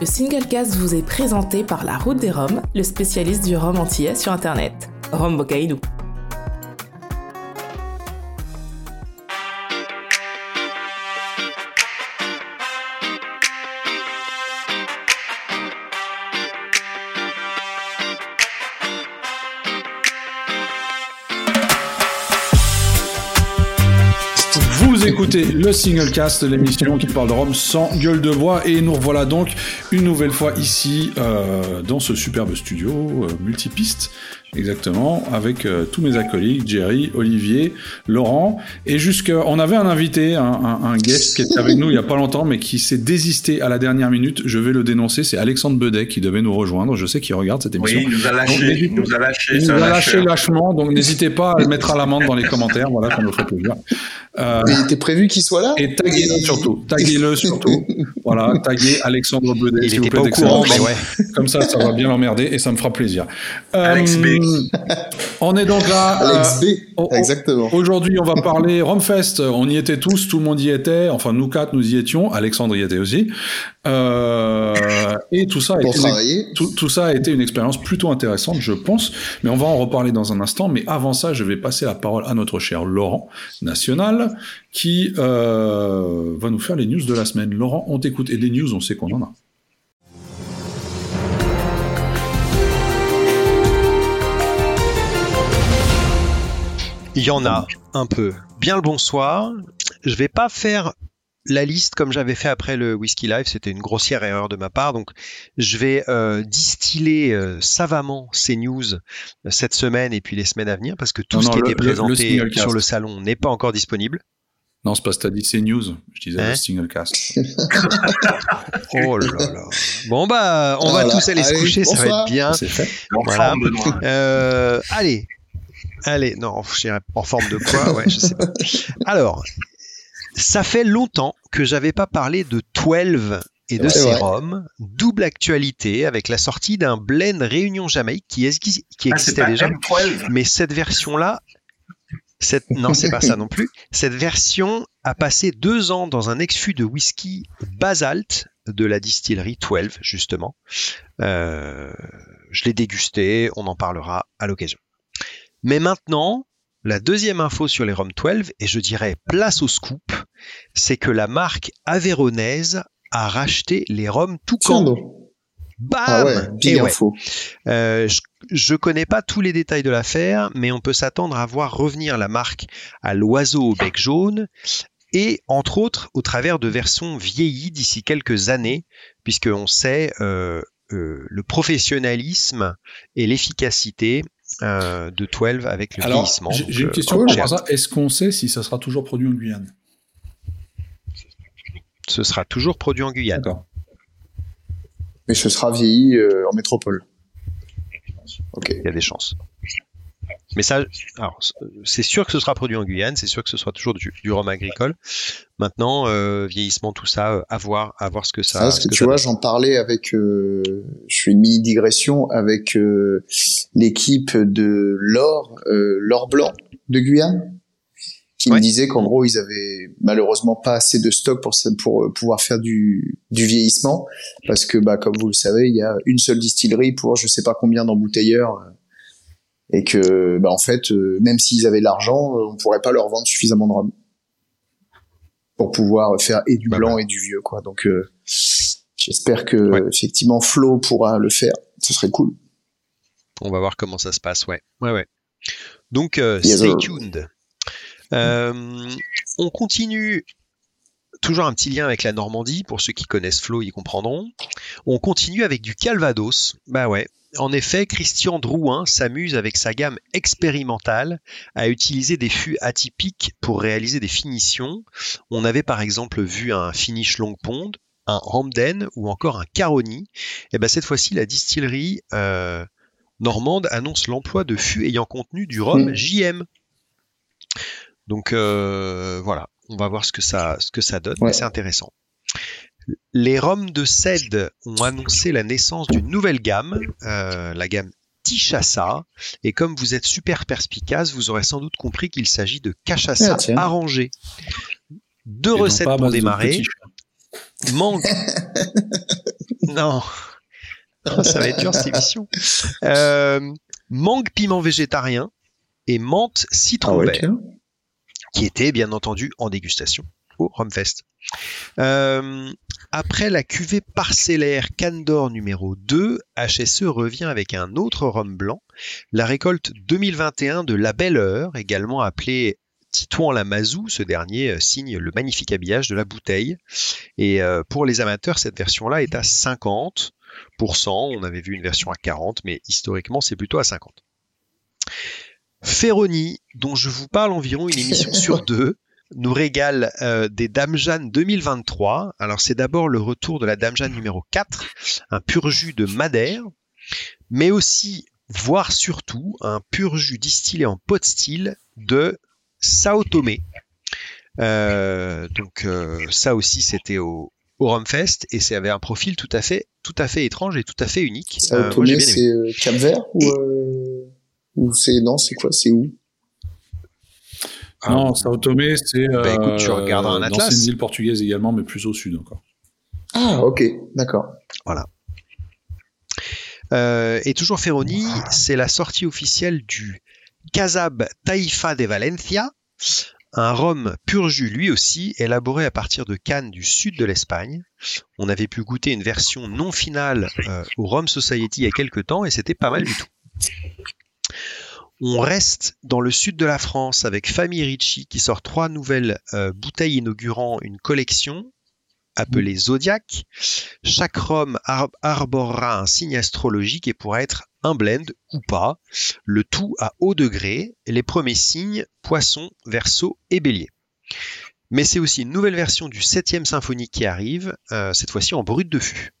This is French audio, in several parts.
Le Singlecast vous est présenté par La Route des Roms, le spécialiste du rhum antillais sur Internet. Rome Bocaïdou. Le single cast, l'émission qui parle de Rome sans gueule de bois, et nous revoilà donc une nouvelle fois ici euh, dans ce superbe studio euh, multipiste Exactement, avec euh, tous mes acolytes, Jerry, Olivier, Laurent, et jusque on avait un invité, un, un, un, guest qui était avec nous il y a pas longtemps, mais qui s'est désisté à la dernière minute. Je vais le dénoncer, c'est Alexandre Bedet qui devait nous rejoindre. Je sais qu'il regarde cette émission. Oui, il nous a lâché, il nous a lâché, il nous a lâché lâchement. Donc n'hésitez pas à le mettre à l'amende dans les commentaires. Voilà, ça nous ferait plaisir. Euh, mais il était prévu qu'il soit là. Et taguez-le surtout, taguez-le surtout. voilà, taguez Alexandre Bedet. Il n'était pas au courant, mais ouais. Comme ça, ça va bien l'emmerder et ça me fera plaisir. Alex B. On est donc là. Alex B. Exactement. Aujourd'hui, on va parler Romfest. On y était tous, tout le monde y était. Enfin, nous quatre, nous y étions. Alexandre y était aussi. Euh, et tout ça, a Pour été travailler. une, tout, tout ça a été une expérience plutôt intéressante, je pense. Mais on va en reparler dans un instant. Mais avant ça, je vais passer la parole à notre cher Laurent National, qui euh, va nous faire les news de la semaine. Laurent, on t'écoute. Et des news, on sait qu'on en a. Il y en a un peu. Bien le bonsoir. Je vais pas faire la liste comme j'avais fait après le Whisky Live, c'était une grossière erreur de ma part. Donc, je vais euh, distiller euh, savamment ces news euh, cette semaine et puis les semaines à venir parce que tout Non, ce non, qui le- était le- le présenté sur le salon n'est pas encore disponible. Non, c'est pas t'as dit c'est news. Je disais Hein le single cast. Oh là là. Bon bah, on va tous aller se coucher, ça va être bien. C'est fait. Voilà. Euh, allez, allez, non, je dirais en forme de quoi, ouais, je sais pas. Alors, ça fait longtemps que j'avais pas parlé de 12 et de roms. Double actualité avec la sortie d'un blend Réunion Jamaïque qui, Ah, existait déjà. M12. Mais cette version-là, cette... non, c'est pas ça non plus. Cette version a passé deux ans dans un ex-fût de whisky Basalt de la distillerie 12, justement. Euh, je l'ai dégusté, on en parlera à l'occasion. Mais maintenant, la deuxième info sur les Rhum 12, et je dirais place au scoop, c'est que la marque avéronaise a racheté les Rhum tout camp. Bam Ah ouais, big Et ouais. info. Euh, je, je connais pas tous les détails de l'affaire, mais on peut s'attendre à voir revenir la marque à l'oiseau au bec jaune et entre autres au travers de versions vieillies d'ici quelques années, puisque on sait euh, euh, le professionnalisme et l'efficacité euh, de 12 avec le Alors, vieillissement. j'ai une euh, question cool. par rapport à ça. Est-ce qu'on sait si ça sera toujours produit en Guyane? Ce sera toujours produit en Guyane. D'accord. Mais ce sera vieilli euh, en métropole. Ok. Il y a des chances. Mais ça, alors, c'est sûr que ce sera produit en Guyane, c'est sûr que ce sera toujours du, du rhum agricole. Maintenant, euh, vieillissement, tout ça, euh, à voir, à voir ce que ça. Ce que que tu vois, j'en parlais avec, euh, je fais une mini digression avec euh, l'équipe de l'or, euh, l'or blanc de Guyane, qui Ouais. me disait qu'en gros, ils avaient malheureusement pas assez de stock pour pour euh, pouvoir faire du, du vieillissement, parce que bah comme vous le savez, il y a une seule distillerie pour je sais pas combien d'embouteilleurs, et que bah en fait, euh, même s'ils avaient l'argent, euh, on pourrait pas leur vendre suffisamment de rhum pour pouvoir faire et du Bah, blanc et du vieux quoi. Donc euh, J'espère que Ouais. effectivement Flo pourra le faire. Ce serait cool. On va voir comment ça se passe, ouais. Ouais, ouais. Donc, euh, stay tuned. Euh, on continue. Toujours un petit lien avec la Normandie, pour ceux qui connaissent Flo, ils comprendront. On continue avec du Calvados. Bah ouais. En effet, Christian Drouin s'amuse avec sa gamme expérimentale à utiliser des fûts atypiques pour réaliser des finitions. On avait par exemple vu un finish long pond, un Hamden ou encore un Caroni. Et ben cette fois-ci, la distillerie euh, normande annonce l'emploi de fûts ayant contenu du rhum. JM. Donc euh, voilà, on va voir ce que ça, ce que ça donne, Ouais. mais c'est intéressant. Les rhums de Cède ont annoncé la naissance d'une nouvelle gamme, euh, la gamme Tichassa, et comme vous êtes super perspicace, vous aurez sans doute compris qu'il s'agit de cachaça Ah, arrangé. Deux Et recettes pour démarrer. Mangue. Non. Ça va être dur cette émission. Euh, mangue piment végétarien et menthe citron Ah ouais, vert, tiens. Qui était bien entendu en dégustation au Rumfest. Euh, après la cuvée parcellaire Candor numéro 2, HSE revient avec un autre rhum blanc, la récolte 2021 de la Belle Heure, également appelée Titouan la Mazou. Ce dernier euh, signe le magnifique habillage de la bouteille. Et euh, pour les amateurs, cette version-là est à 50%. On avait vu une version à 40%, mais historiquement, c'est plutôt à 50. Ferroni, dont je vous parle environ une émission sur deux, nous régale euh, des Dame Jeanne 2023. Alors c'est d'abord le retour de la Dame Jeanne numéro 4, un pur jus de Madère, mais aussi, voire surtout, un pur jus distillé en pot style de Sao Tomé. Euh, donc euh, ça aussi c'était au, au Rumfest et ça avait un profil tout à fait tout à fait étrange et tout à fait unique. Sao Tomé, c'est Cap Vert ou, ou c'est non, c'est quoi C'est où? Non, Sao Tomé, c'est Bah, écoute, tu regarderas un atlas. d'anciennes îles portugaises également, mais plus au sud encore. Ah, ok, d'accord. Euh, et toujours Ferroni, c'est la sortie officielle du Casab Taifa de Valencia, un rhum pur jus lui aussi, élaboré à partir de cannes du sud de l'Espagne. On avait pu goûter une version non finale euh, au Rhum Society il y a quelques temps et c'était pas mal du tout. On reste dans le sud de la France avec Famille Ricci qui sort trois nouvelles euh, bouteilles inaugurant une collection appelée Zodiac. Chaque rhum ar- arborera un signe astrologique et pourra être un blend ou pas, le tout à haut degré, les premiers signes poisson, verso et bélier. Mais c'est aussi une nouvelle version du 7e symphonie qui arrive, euh, cette fois-ci en brut de fût.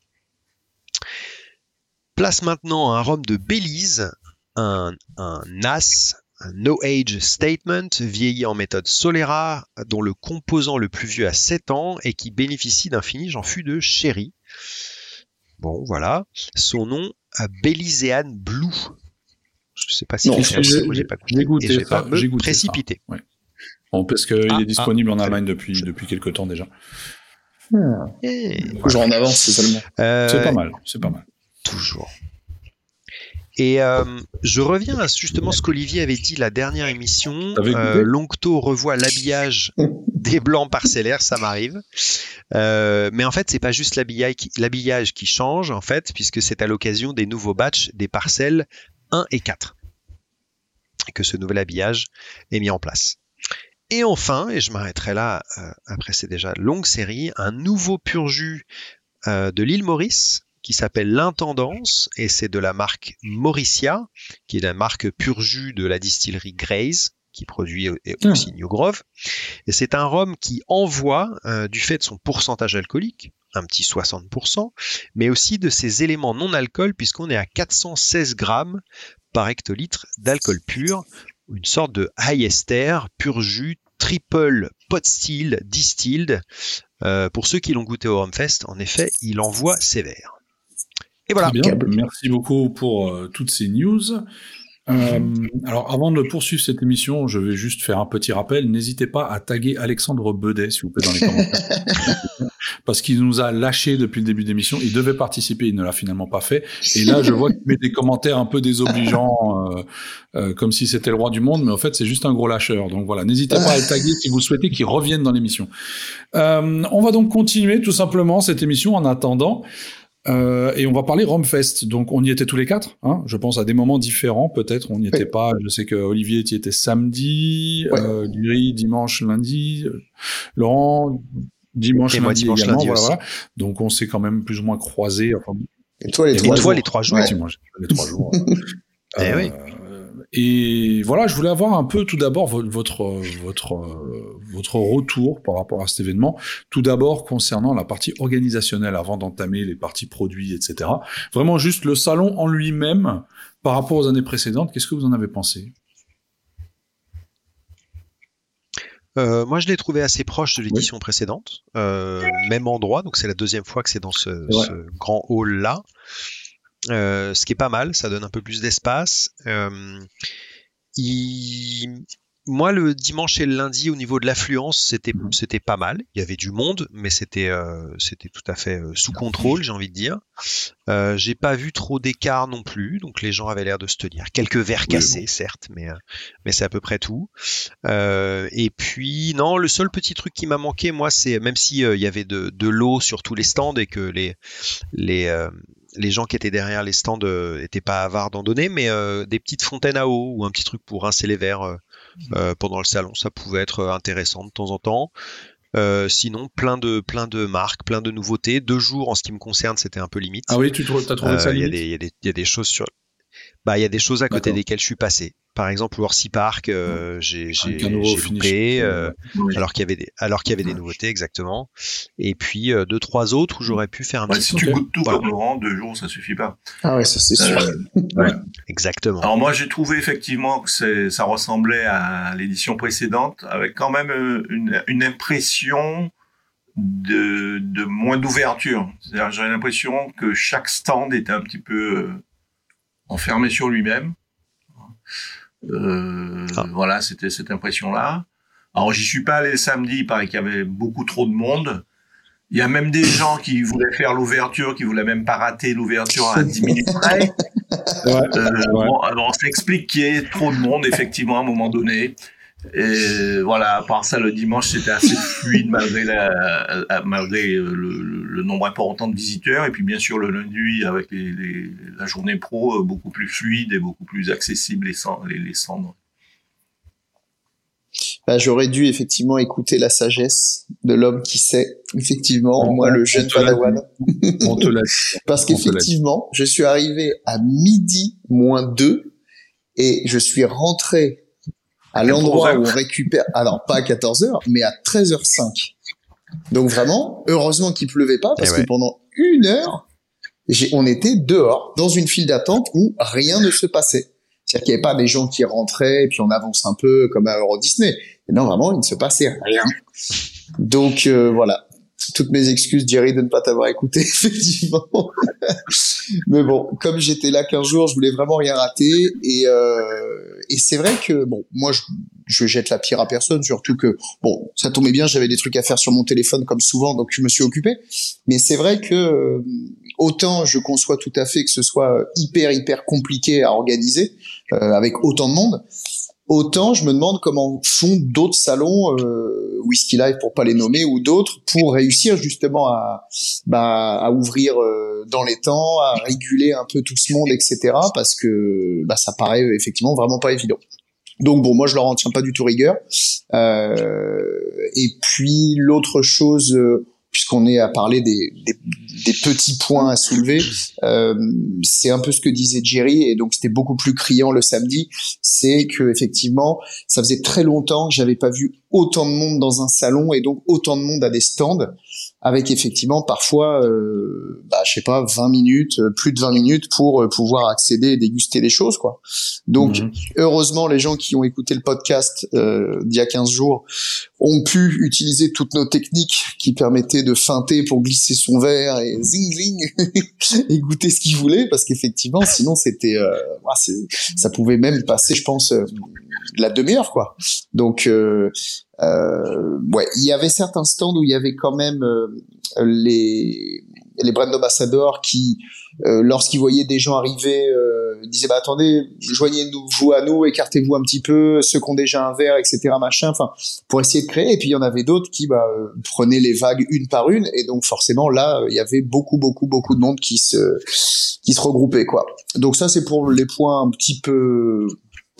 Place maintenant à un rhum de Belize, un, un NAS, un No Age Statement, vieilli en méthode Solera, dont le composant le plus vieux a 7 ans et qui bénéficie d'un finish en fût de sherry. Bon, voilà. Son nom, à Belizean Blue. Je sais pas si j'ai- pas goûté. j'ai goûté et je vais ça, pas me goûté ça. précipiter. Bon, parce qu'il Ah, est disponible ah, en très Allemagne depuis, depuis quelques temps déjà. Eh, Toujours en avance, c'est seulement. euh, C'est pas mal, c'est pas mal. Toujours. Et euh, je reviens à justement ce qu'Olivier avait dit la dernière émission. Euh, Longto revoit l'habillage des blancs parcellaires, ça m'arrive. Euh, mais en fait, c'est pas juste l'habillage qui, l'habillage qui change, en fait, puisque c'est à l'occasion des nouveaux batchs des parcelles 1 et 4 que ce nouvel habillage est mis en place. Et enfin, et je m'arrêterai là, euh, après c'est déjà longue série, un nouveau pur jus euh, de l'île Maurice qui s'appelle l'Intendance et c'est de la marque Mauricia, qui est la marque pur jus de la distillerie Graze qui produit Hmm. aussi New Grove. Et c'est un rhum qui envoie, euh, du fait de son pourcentage alcoolique, un petit 60%, mais aussi de ses éléments non alcool puisqu'on est à 416 grammes par hectolitre d'alcool pur, une sorte de high ester, pur jus, triple pot still, distilled. Euh, pour ceux qui l'ont goûté au Rumfest, en effet, il envoie sévère. Et voilà. Très bien, merci beaucoup pour euh, toutes ces news. Euh, alors, avant de poursuivre cette émission, je vais juste faire un petit rappel. N'hésitez pas à taguer Alexandre Bedet, s'il vous plaît, dans les commentaires. Parce qu'il nous a lâché depuis le début de l'émission. Il devait participer, il ne l'a finalement pas fait. Et là, je vois qu'il met des commentaires un peu désobligeants, euh, euh, comme si c'était le roi du monde, mais en fait, c'est juste un gros lâcheur. Donc voilà, n'hésitez pas à le taguer si vous souhaitez qu'il revienne dans l'émission. Euh, on va donc continuer tout simplement cette émission en attendant. Euh, et on va parler Romfest. Donc on y était tous les quatre, hein, je pense à des moments différents peut-être. On n'y était pas. Je sais que Olivier y était samedi, Ouais. euh, dimanche, lundi, euh, Laurent dimanche, Et moi, lundi dimanche, lundi voilà, aussi. voilà. Donc on s'est quand même plus ou moins croisés. Enfin, Et toi, les Et trois toi, jours. les trois jours. Ouais. les trois jours. Eh oui. Et voilà, je voulais avoir un peu tout d'abord vo- votre votre votre retour par rapport à cet événement. Tout d'abord concernant la partie organisationnelle, avant d'entamer les parties produits, etc. Vraiment juste le salon en lui-même par rapport aux années précédentes. Qu'est-ce que vous en avez pensé? Euh, moi, je l'ai trouvé assez proche de l'édition précédente, euh, même endroit. Donc, c'est la deuxième fois que c'est dans ce, Ouais. ce grand hall là. Euh, ce qui est pas mal, ça donne un peu plus d'espace. Euh, il- moi, le dimanche et le lundi, au niveau de l'affluence, c'était mhm. c'était pas mal. Il y avait du monde, mais c'était euh, c'était tout à fait sous contrôle, j'ai envie de dire. J'ai pas vu trop d'écart non plus, donc les gens avaient l'air de se tenir. Quelques verres cassés, certes, mais mais c'est à peu près tout. et puis non, le seul petit truc qui m'a manqué, moi, c'est même si il y avait de, de l'eau sur tous les stands et que les les les gens qui étaient derrière les stands étaient pas avares d'en donner, mais des petites fontaines à eau ou un petit truc pour rincer les verres euh, pendant le salon. Ça pouvait être intéressant de temps en temps. Euh, sinon, plein de plein de marques, plein de nouveautés. Deux jours en ce qui me concerne, c'était un peu limite. Ah oui, tu as trouvé ça limite? Il y, a des choses sur. Bah, il y a des choses à côté desquelles je suis passé. Par exemple, Orsi Park, euh, j'ai j'ai loupé, euh, alors qu'il y avait des alors qu'il y avait des nouveautés exactement. Et puis euh, deux trois autres où j'aurais pu faire un ouais, petit. Si tu goûtes tout comme Laurent, deux jours ça suffit pas. Ah ouais, ça c'est sûr. ouais. Exactement. Alors moi j'ai trouvé effectivement que ça ressemblait à l'édition précédente, avec quand même une, une impression de, de moins d'ouverture. C'est-à-dire j'avais l'impression que chaque stand était un petit peu enfermé sur lui-même. Euh, ah. Voilà, c'était cette impression-là. Alors, j'y suis pas allé samedi, il paraît qu'il y avait beaucoup trop de monde. Il y a même des gens qui voulaient faire l'ouverture, qui voulaient même pas rater l'ouverture à 10 minutes près. Ouais, euh, Bon, alors, ça explique qu'il y ait trop de monde, effectivement, à un moment donné. Et voilà, à part ça, le dimanche, c'était assez fluide malgré, la, malgré le, le, nombre important de visiteurs. Et puis, bien sûr, le lundi, avec les, les, la journée pro, euh, beaucoup plus fluide et beaucoup plus accessible les, les, les cendres. Bah, J'aurais dû effectivement écouter la sagesse de l'homme qui sait, effectivement, moi, le jeune padawan. On te l'a Parce qu'effectivement, je suis arrivé à midi moins deux et je suis rentré à l'endroit où on récupère, alors pas à 14h, mais à 13h05. Donc vraiment, heureusement qu'il pleuvait pas, parce eh que pendant une heure, on était dehors, dans une file d'attente où rien ne se passait. C'est-à-dire qu'il n'y avait pas des gens qui rentraient, et puis on avance un peu comme à Euro Disney. Et non, vraiment, il ne se passait rien. Donc euh, voilà, toutes mes excuses, Jerry, de ne pas t'avoir écouté, effectivement. Mais bon, comme j'étais là 15 jours, je voulais vraiment rien rater. Et, euh, et c'est vrai que, bon, moi, je, je jette la pierre à personne, surtout que, bon, ça tombait bien, j'avais des trucs à faire sur mon téléphone comme souvent, donc je me suis occupé. Mais c'est vrai que, euh, autant je conçois tout à fait que ce soit hyper, hyper compliqué à organiser, euh, avec autant de monde, Autant je me demande comment font d'autres salons, euh, Whisky Live pour pas les nommer, ou d'autres, pour réussir justement à, bah, à ouvrir euh, dans les temps, à réguler un peu tout ce monde, etc. Parce que bah, ça paraît effectivement vraiment pas évident. Donc bon, moi je leur en tiens pas du tout rigueur. Euh, et puis l'autre chose, euh, puisqu'on est à parler des, des, des, petits points à soulever, euh, c'est un peu ce que disait Jerry, et donc c'était beaucoup plus criant le samedi, c'est que effectivement, ça faisait très longtemps que j'avais pas vu autant de monde dans un salon et donc autant de monde à des stands avec effectivement parfois, euh, bah, je sais pas, 20 minutes, euh, plus de 20 minutes pour euh, pouvoir accéder et déguster les choses, quoi. Donc, mhm. heureusement, les gens qui ont écouté le podcast euh, d'il y a 15 jours ont pu utiliser toutes nos techniques qui permettaient de feinter pour glisser son verre et zing zing et goûter ce qu'ils voulaient, parce qu'effectivement, sinon c'était, euh, ça pouvait même passer, je pense, la demi-heure, quoi. Donc, euh, ouais, il y avait certains stands où il y avait quand même euh, les les brand ambassadors qui, euh, lorsqu'ils voyaient des gens arriver, euh, disaient bah attendez, joignez-vous à nous, écartez-vous un petit peu, ceux qui ont déjà un verre, etc. machin, enfin pour essayer de créer. Et puis il y en avait d'autres qui bah, prenaient les vagues une par une, et donc forcément là il y avait beaucoup beaucoup beaucoup de monde qui se qui se regroupait quoi. Donc ça c'est pour les points un petit peu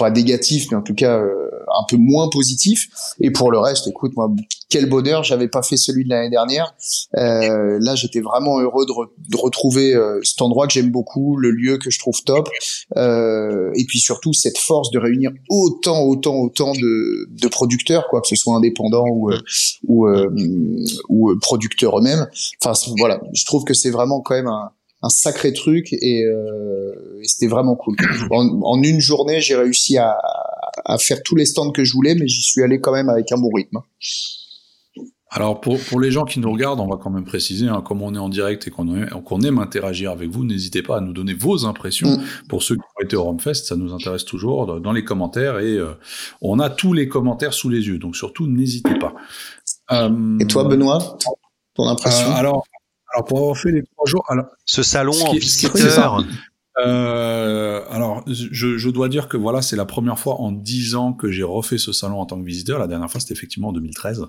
pas négatif, mais en tout cas euh, un peu moins positif. Et pour le reste, écoute, moi, quel bonheur, j'avais pas fait celui de l'année dernière. Euh, là, j'étais vraiment heureux de, de retrouver euh, cet endroit que j'aime beaucoup, le lieu que je trouve top, euh, et puis surtout cette force de réunir autant, autant, autant de, de producteurs, quoi, que ce soit indépendants ou ou, ou producteurs eux-mêmes. Enfin, voilà, je trouve que c'est vraiment quand même un un sacré truc et, euh, et c'était vraiment cool. En, en une journée, j'ai réussi à, à, faire tous les stands que je voulais, mais j'y suis allé quand même avec un bon rythme. Alors pour, pour les gens qui nous regardent, on va quand même préciser, hein, comme on est en direct et qu'on aime, interagir avec vous, n'hésitez pas à nous donner vos impressions. Mm. Pour ceux qui ont été au Romfest, ça nous intéresse toujours dans les commentaires et euh, on a tous les commentaires sous les yeux, donc surtout n'hésitez pas. Euh, et toi Benoît, ton impression? Euh, Alors, alors pour avoir fait les trois jours, alors ce salon ce en visiteur. Euh, alors, je, je dois dire que voilà, c'est la première fois en dix ans que j'ai refait ce salon en tant que visiteur. La dernière fois, c'était effectivement en 2013.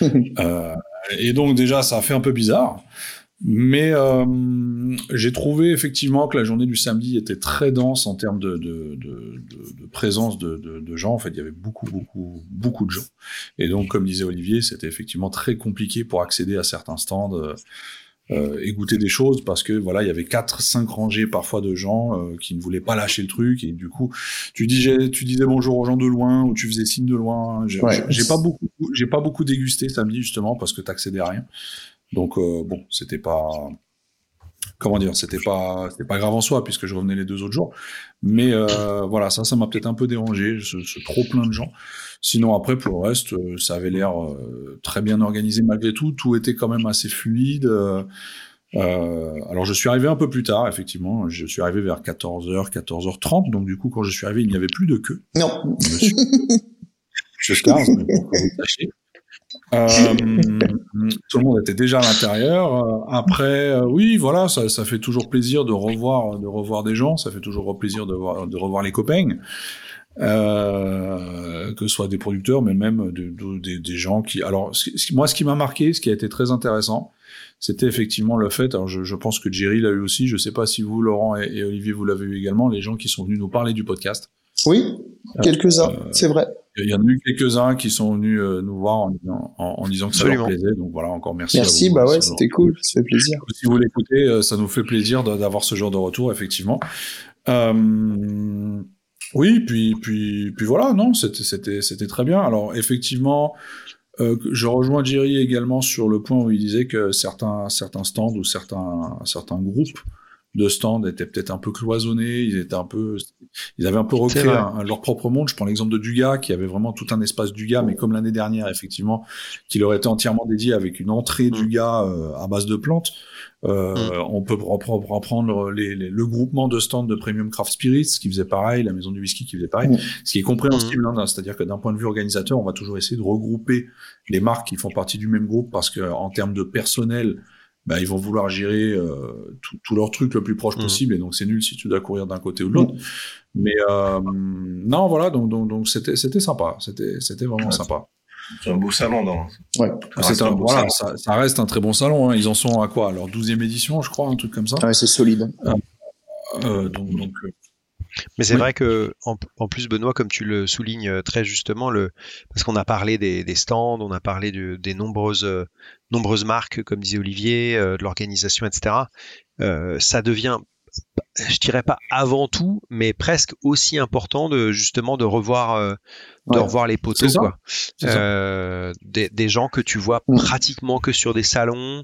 Euh, et donc déjà, ça a fait un peu bizarre. Mais euh, j'ai trouvé effectivement que la journée du samedi était très dense en termes de, de, de, de- de présence de, de, de gens. En fait, il y avait beaucoup, beaucoup, beaucoup de gens. Et donc, comme disait Olivier, c'était effectivement très compliqué pour accéder à certains stands. Euh, et goûter des choses parce que voilà il y avait quatre cinq rangées parfois de gens euh, qui ne voulaient pas lâcher le truc. Et du coup tu disais tu disais bonjour aux gens de loin ou tu faisais signe de loin. J'ai Ouais. j'ai pas beaucoup j'ai pas beaucoup dégusté samedi justement parce que t'accédais à rien. Donc euh, bon c'était pas comment dire c'était pas c'était pas grave en soi puisque je revenais les deux autres jours mais euh, voilà ça ça m'a peut-être un peu dérangé ce, ce trop plein de gens Sinon, après, pour le reste, euh, ça avait l'air euh, très bien organisé malgré tout. Tout était quand même assez fluide. euh, alors, je suis arrivé un peu plus tard, effectivement. Je suis arrivé vers 14h, 14h30. Donc, du coup, quand je suis arrivé, il n'y avait plus de queue. Non. Monsieur, que vous. Euh, tout le monde était déjà à l'intérieur. Euh, Après, euh, oui, voilà, ça, ça fait toujours plaisir de revoir, de revoir des gens. Ça fait toujours plaisir de, voir, de revoir les copains euh, que ce soit des producteurs, mais même de, de- des- des gens qui. Alors, moi, ce qui m'a marqué, ce qui a été très intéressant, c'était effectivement le fait. Alors, je, je pense que Jerry l'a eu aussi. Je sais pas si vous, Laurent et Olivier, vous l'avez eu également. Les gens qui sont venus nous parler du podcast. Oui, quelques-uns, Euh, c'est vrai. Il y en a eu quelques-uns qui sont venus euh, nous voir en, disant- en, en disant que ça Absolument. leur plaisait. Donc voilà, encore merci. Merci, à vous, bah euh, ouais, c'était cool, ça fait plaisir. si vous l'écoutez, euh, ça nous fait plaisir d'avoir ce genre de retour, effectivement. Euh, oui, puis, puis, puis voilà, non, c'était, c'était, c'était très bien. Alors, effectivement, euh, je rejoins Jerry également sur le point où il disait que certains, certains stands ou certains, certains groupes de stands étaient peut-être un peu cloisonnés, ils étaient un peu, ils avaient un peu recréé un- leur propre monde. Je prends l'exemple de Duga, qui avait vraiment tout un espace Duga, mais comme l'année dernière, effectivement, qui leur était entièrement dédié avec une entrée Mm. Duga euh, à base de plantes. Euh, On peut repre- reprendre les, les- le groupement de stands de Premium Craft Spirits qui faisait pareil, la maison du whisky qui faisait pareil, Mm. ce qui est compréhensible. hein, c'est-à-dire que d'un point de vue organisateur, on va toujours essayer de regrouper les marques qui font partie du même groupe parce que en termes de personnel, bah, ils vont vouloir gérer euh, tout, tout leur truc le plus proche Mm. possible et donc c'est nul si tu dois courir d'un côté ou de l'autre. Mais euh, non, voilà, donc donc donc c'était sympa, c'était vraiment Ouais. sympa. C'est un beau salon dans. Ouais. Ça un, beau voilà, salon. ça, ça reste un très bon salon. Hein. Ils en sont à quoi? À leur 12e édition, je crois, un truc comme ça. Ouais, c'est solide. Euh, donc, donc euh, Mais c'est Oui. vrai que en, en plus Benoît, comme tu le soulignes euh, très justement, le parce qu'on a parlé des, des stands, on a parlé de- des nombreuses euh, nombreuses marques, comme disait Olivier, euh, de l'organisation, etc. euh, ça devient, je dirais pas avant tout, mais presque aussi important de justement de revoir de Ouais. revoir les poteaux quoi. Euh, des, des gens que tu vois Mm. pratiquement que sur des salons,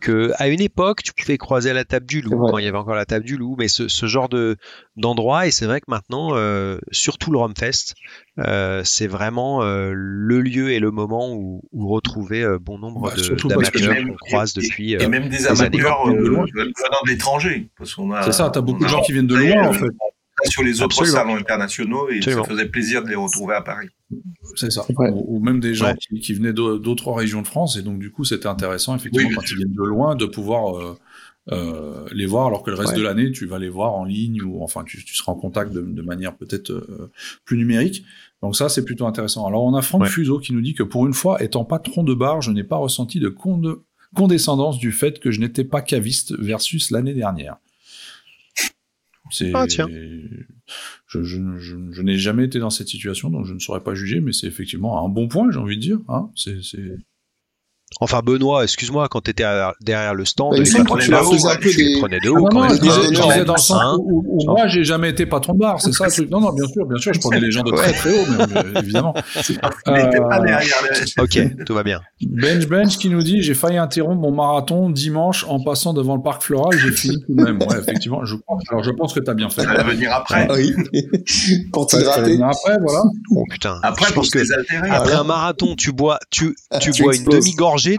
que à une époque tu pouvais croiser à la table du loup quand il y avait encore la table du loup, mais ce, ce genre de d'endroit et c'est vrai que maintenant euh, surtout le Romfest, euh, c'est vraiment euh, le lieu et le moment où, où retrouver euh, bon nombre Bah, de- d'amateurs qu'on croise et- depuis. Et euh, même des amateurs De loin. de l'étranger. Parce qu'on a. C'est ça, t'as beaucoup de gens qui viennent de loin, en euh, Sur les autres Absolument. salons internationaux et Absolument. ça faisait plaisir de les retrouver à Paris. C'est ça. Ou, ou même des gens Ouais. qui, qui venaient d'au- d'autres régions de France. Et donc, du coup, c'était intéressant, effectivement, Oui, quand ils viennent de loin, de pouvoir euh, euh, les voir, alors que le reste Ouais. de l'année, tu vas les voir en ligne ou enfin, tu, tu seras en contact de, de manière peut-être euh, plus numérique. Donc ça, c'est plutôt intéressant. Alors, on a Franck Ouais. Fuseau qui nous dit que pour une fois, étant patron de bar, je n'ai pas ressenti de conde- condescendance du fait que je n'étais pas caviste versus l'année dernière. C'est, Ah, tiens. je, je, je, je n'ai jamais été dans cette situation, donc je ne saurais pas juger, mais c'est effectivement un bon point, j'ai envie de dire. Hein c'est, c'est... Enfin Benoît, excuse-moi, quand tu étais derrière le stand, Bah, que prenais tu de haut, les prenais de Ah haut non, quand non, même. je disais, Ah, je non, disais non, dans le sens hein. où, où- où moi, j'ai jamais été patron de bar, c'est ça le truc. Non, non, bien sûr, bien sûr, je prenais les gens de très très haut, mais, euh, évidemment. Euh, pas derrière les... Ok, tout va bien. Bench Bench qui nous dit j'ai failli interrompre mon marathon dimanche en passant devant le parc floral, j'ai fini tout de même. Ouais, effectivement, je, crois- alors, je pense que tu as bien fait. Ça va venir après. Ah oui. Pour t'hydrater. venir après, voilà. Oh putain. Après, je pense que après un marathon, tu bois, tu, tu Tu bois une demi-gorgée nager,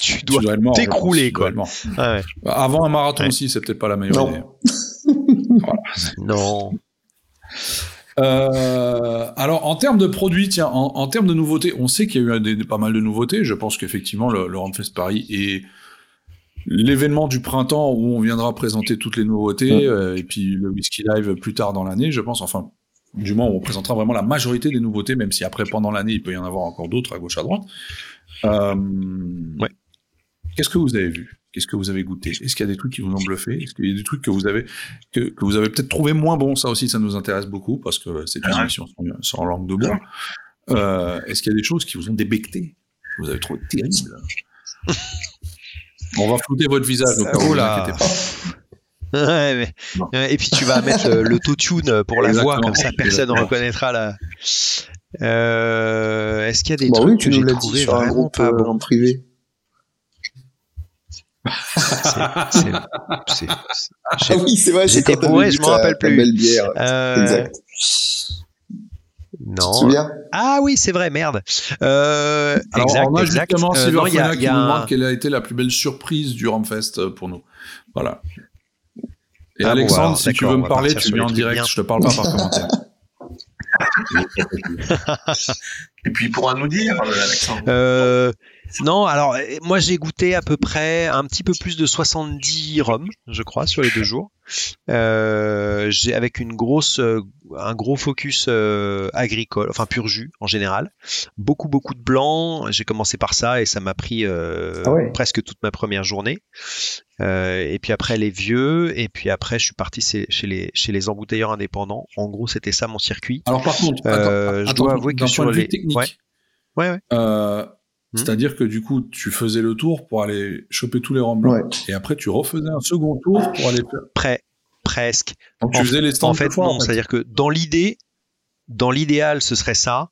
tu dois, tu dois, t'écrouler, quoi. Ah ouais. Avant un marathon Ouais. aussi, c'est peut-être pas la meilleure Non. idée. Non. Euh, alors, en termes de produits, tiens, en, en termes de nouveautés, on sait qu'il y a eu des, pas mal de nouveautés. Je pense qu'effectivement, le, le Paris est l'événement du printemps où on viendra présenter toutes les nouveautés, euh, et puis le Whisky Live plus tard dans l'année, je pense. Enfin, du moins, on présentera vraiment la majorité des nouveautés, même si après, pendant l'année, il peut y en avoir encore d'autres à gauche, à droite. Euh, Ouais. Qu'est-ce que vous avez vu? Qu'est-ce que vous avez goûté? Est-ce qu'il y a des trucs qui vous ont bluffé? Est-ce qu'il y a des trucs que vous avez que, que vous avez peut-être trouvé moins bons Ça aussi, ça nous intéresse beaucoup parce que c'est une Ouais. émission sans, sans langue de bois. Euh, Est-ce qu'il y a des choses qui vous ont débecté? Que Vous avez trouvé terribles? On va flouter votre visage, donc ne vous inquiétez pas. Ouais, mais- Et puis tu vas mettre l'autotune pour la voix, comme ça personne ne reconnaîtra la. Euh, Est-ce qu'il y a des Bah trucs oui, tu que nous j'ai l'as dit trouvé sur un groupe pas euh, en privé. C'est- Ah oui, c'est vrai. j'étais bourré, je m'en rappelle plus. belle bière. Euh, Exact. Tu te Non. souviens? Ah oui, c'est vrai, merde. Euh, Alors, exact, on a exact. justement Euh, qui a nous demande quelle a été la plus belle surprise du Ramfest euh, pour nous. Voilà. Et Ah bon, Alexandre, alors, si tu veux me parler, tu viens en direct, bien. je te parle pas par commentaire. Et puis, il pourra nous dire, euh, Alexandre. Euh, non, alors euh, moi j'ai goûté à peu près un petit peu plus de 70 rhums, je crois, sur les deux jours. Euh, j'ai avec une grosse, euh, un gros focus euh, agricole, enfin pur jus en général. Beaucoup beaucoup de blanc. J'ai commencé par ça et ça m'a pris euh, Ah ouais. presque toute ma première journée. Euh, et puis après les vieux, et puis après je suis parti chez chez les chez les embouteilleurs indépendants. En gros c'était ça mon circuit. Alors par contre, Euh, attends, je dois attends, avouer que d'un sur point de vue les- technique, Ouais. Ouais, ouais. euh, Hmm. c'est-à-dire que du coup, tu faisais le tour pour aller choper tous les rangs blancs, Ouais. et après tu refaisais un second tour pour aller faire. Presque. Donc tu En- faisais les stands En fait, fois, non. en fait. C'est-à-dire que dans l'idée, dans l'idéal, ce serait ça.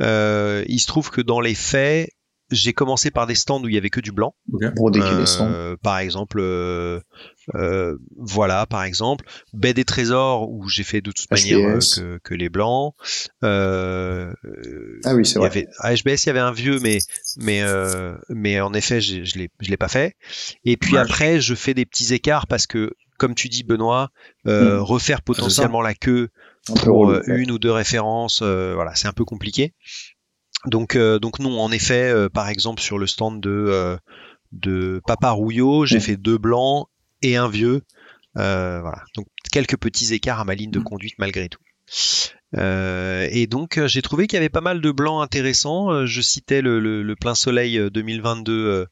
Euh, il se trouve que dans les faits, j'ai commencé par des stands où il y avait que du blanc. Pour. Euh, par exemple, euh, euh, voilà, par exemple, Baie des Trésors où j'ai fait de toute manière que, que les blancs. Ah oui, c'est vrai. avait à HBS, il y avait un vieux, mais mais euh, mais en effet, je l'ai je l'ai pas fait. Et puis Ouais. après, je fais des petits écarts parce que, comme tu dis, Benoît, euh, Mm. refaire potentiellement la queue Un pour relou, euh, ouais. une ou deux références, euh, voilà, c'est un peu compliqué. Donc, euh, donc non, en effet, euh, par exemple sur le stand de euh, de Papa Rouillot, j'ai Mm. fait deux blancs et un vieux. Euh, voilà, donc quelques petits écarts à ma ligne de conduite malgré tout. Euh, et donc j'ai trouvé qu'il y avait pas mal de blancs intéressants. Je citais le, le- le plein soleil euh, 2022 euh, euh,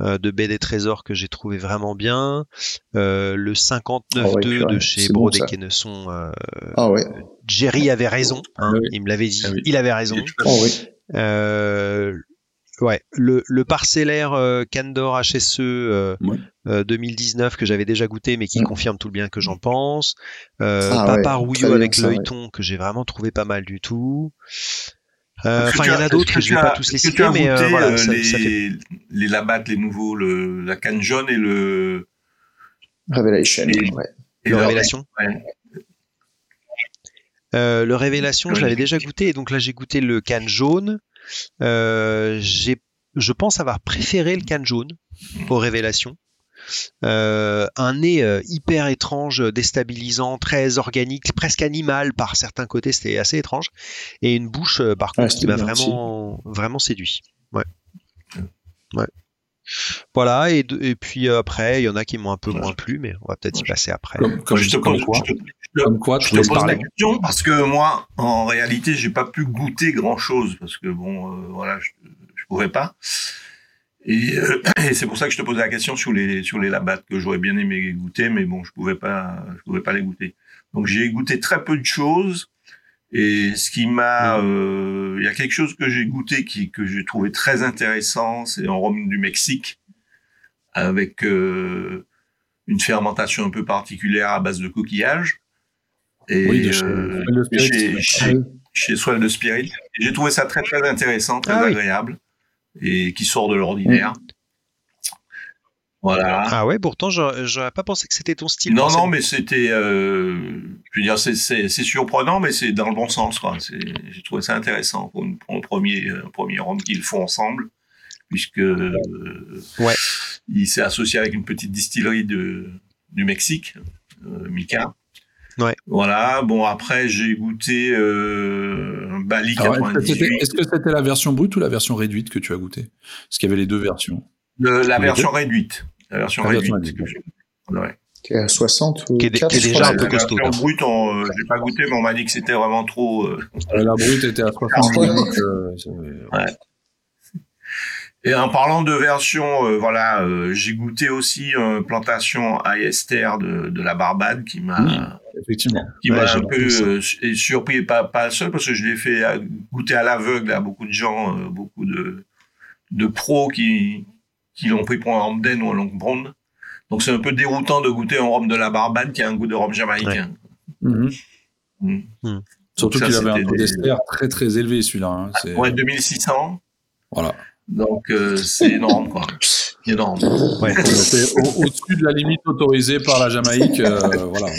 de Baie des Trésors que j'ai trouvé vraiment bien. Euh, le 59.2 Ah de chez bon, Brodet. Kenneson. euh, Ah ouais. Jerry avait raison. hein, Ah oui. Il me l'avait dit. Ah oui. Il avait raison. Oh oui. Euh, ouais, le, le parcellaire euh, Candor HSE euh, Ouais. euh, 2019 que j'avais déjà goûté, mais qui Mm. confirme tout le bien que j'en pense. Euh, Ah Papa ouais, Rouillot avec ça, ouais. l'œilleton que j'ai vraiment trouvé pas mal du tout. Euh, Enfin, il y en a d'autres je tu vais as- pas tous les citer, mais euh, goûté, voilà, euh, ça, les, ça fait. les labattes, les nouveaux, le, la canne jaune et le. Révélation. Et- ouais. et Le Révélation. ouais. Euh, le Révélation, je l'avais déjà goûté, et donc là j'ai goûté le can jaune. Euh, j'ai, je pense avoir préféré le can jaune aux Révélations. Euh, un nez euh, hyper étrange, déstabilisant, très organique, presque animal par certains côtés, c'était assez étrange, et une bouche euh, par contre qui m'a vraiment, vraiment séduit. Ouais. Ouais. Voilà, et, de- et puis après, il y en a qui m'ont un peu Ouais. moins plu, mais on va peut-être y passer après. Comme, comme, je te comme pose, quoi, je te- je te- comme quoi, je tu te laisses pose la parler. question parce que moi, en réalité, j'ai pas pu goûter grand chose parce que bon, euh, voilà, je, je pouvais pas. Et, euh, et c'est pour ça que je te posais la question sur les sur les labattes que j'aurais bien aimé goûter, mais bon, je pouvais pas, je pouvais pas les goûter. Donc j'ai goûté très peu de choses. Et ce qui m'a, euh, il y a quelque chose que j'ai goûté qui que j'ai trouvé très intéressant, c'est en rhum du Mexique avec euh, une fermentation un peu particulière à base de coquillage. Et Oui, de chez- euh, chez, chez, Soil de Spirit. J'ai trouvé ça très très intéressant, très Ah oui. Et qui sort de l'ordinaire. Voilà. Ah ouais, pourtant j'aurais pas pensé que c'était ton style. non, non, mais c'était, euh, je veux dire, c'est- surprenant, mais c'est dans le bon sens. J'ai trouvé ça intéressant pour, une- pour un premier, un premier rhum qu'ils font ensemble. puisque euh, Ouais. il s'est associé avec une petite distillerie de, du Mexique, euh, Mika. Ouais. Voilà. Bon, après, j'ai goûté euh, Bali Alors, Est-ce que 98. c'était est-ce que c'était la version brute ou la version réduite que tu as goûté Parce qu'il y avait les deux versions. Le- la version réduite. La version La version réduite. réduite. Ouais. Qui est à 60 ou Qui est- 4, qui est déjà un peu la costaud, version quoi. brute, on, euh, j'ai pas goûté, mais on m'a dit que c'était vraiment trop. euh, Euh, La brute était à 60 Ah ouais. Et en parlant de version, euh, voilà, euh, j'ai goûté aussi euh, plantation à Esther de, de la Barbade qui m'a Oui. effectivement. qui Ouais, m'a un peu euh, surpris, pas pas seul parce que je l'ai fait goûter à l'aveugle à beaucoup de gens, euh, beaucoup de de pros qui qui l'ont pris pour un Hamden ou un Longbrand. Donc c'est un peu déroutant de goûter un rhum de la Barbade qui a un goût de rhum jamaïcain. Mhm. Mm. Surtout Ça, qu'il avait un taux des- d'ester très très élevé celui-là. hein. C'est- Ouais, 2600. Voilà. Donc euh, c'est énorme quoi. Énorme. Ouais. C'est au- au-dessus de la limite autorisée par la Jamaïque. euh, voilà.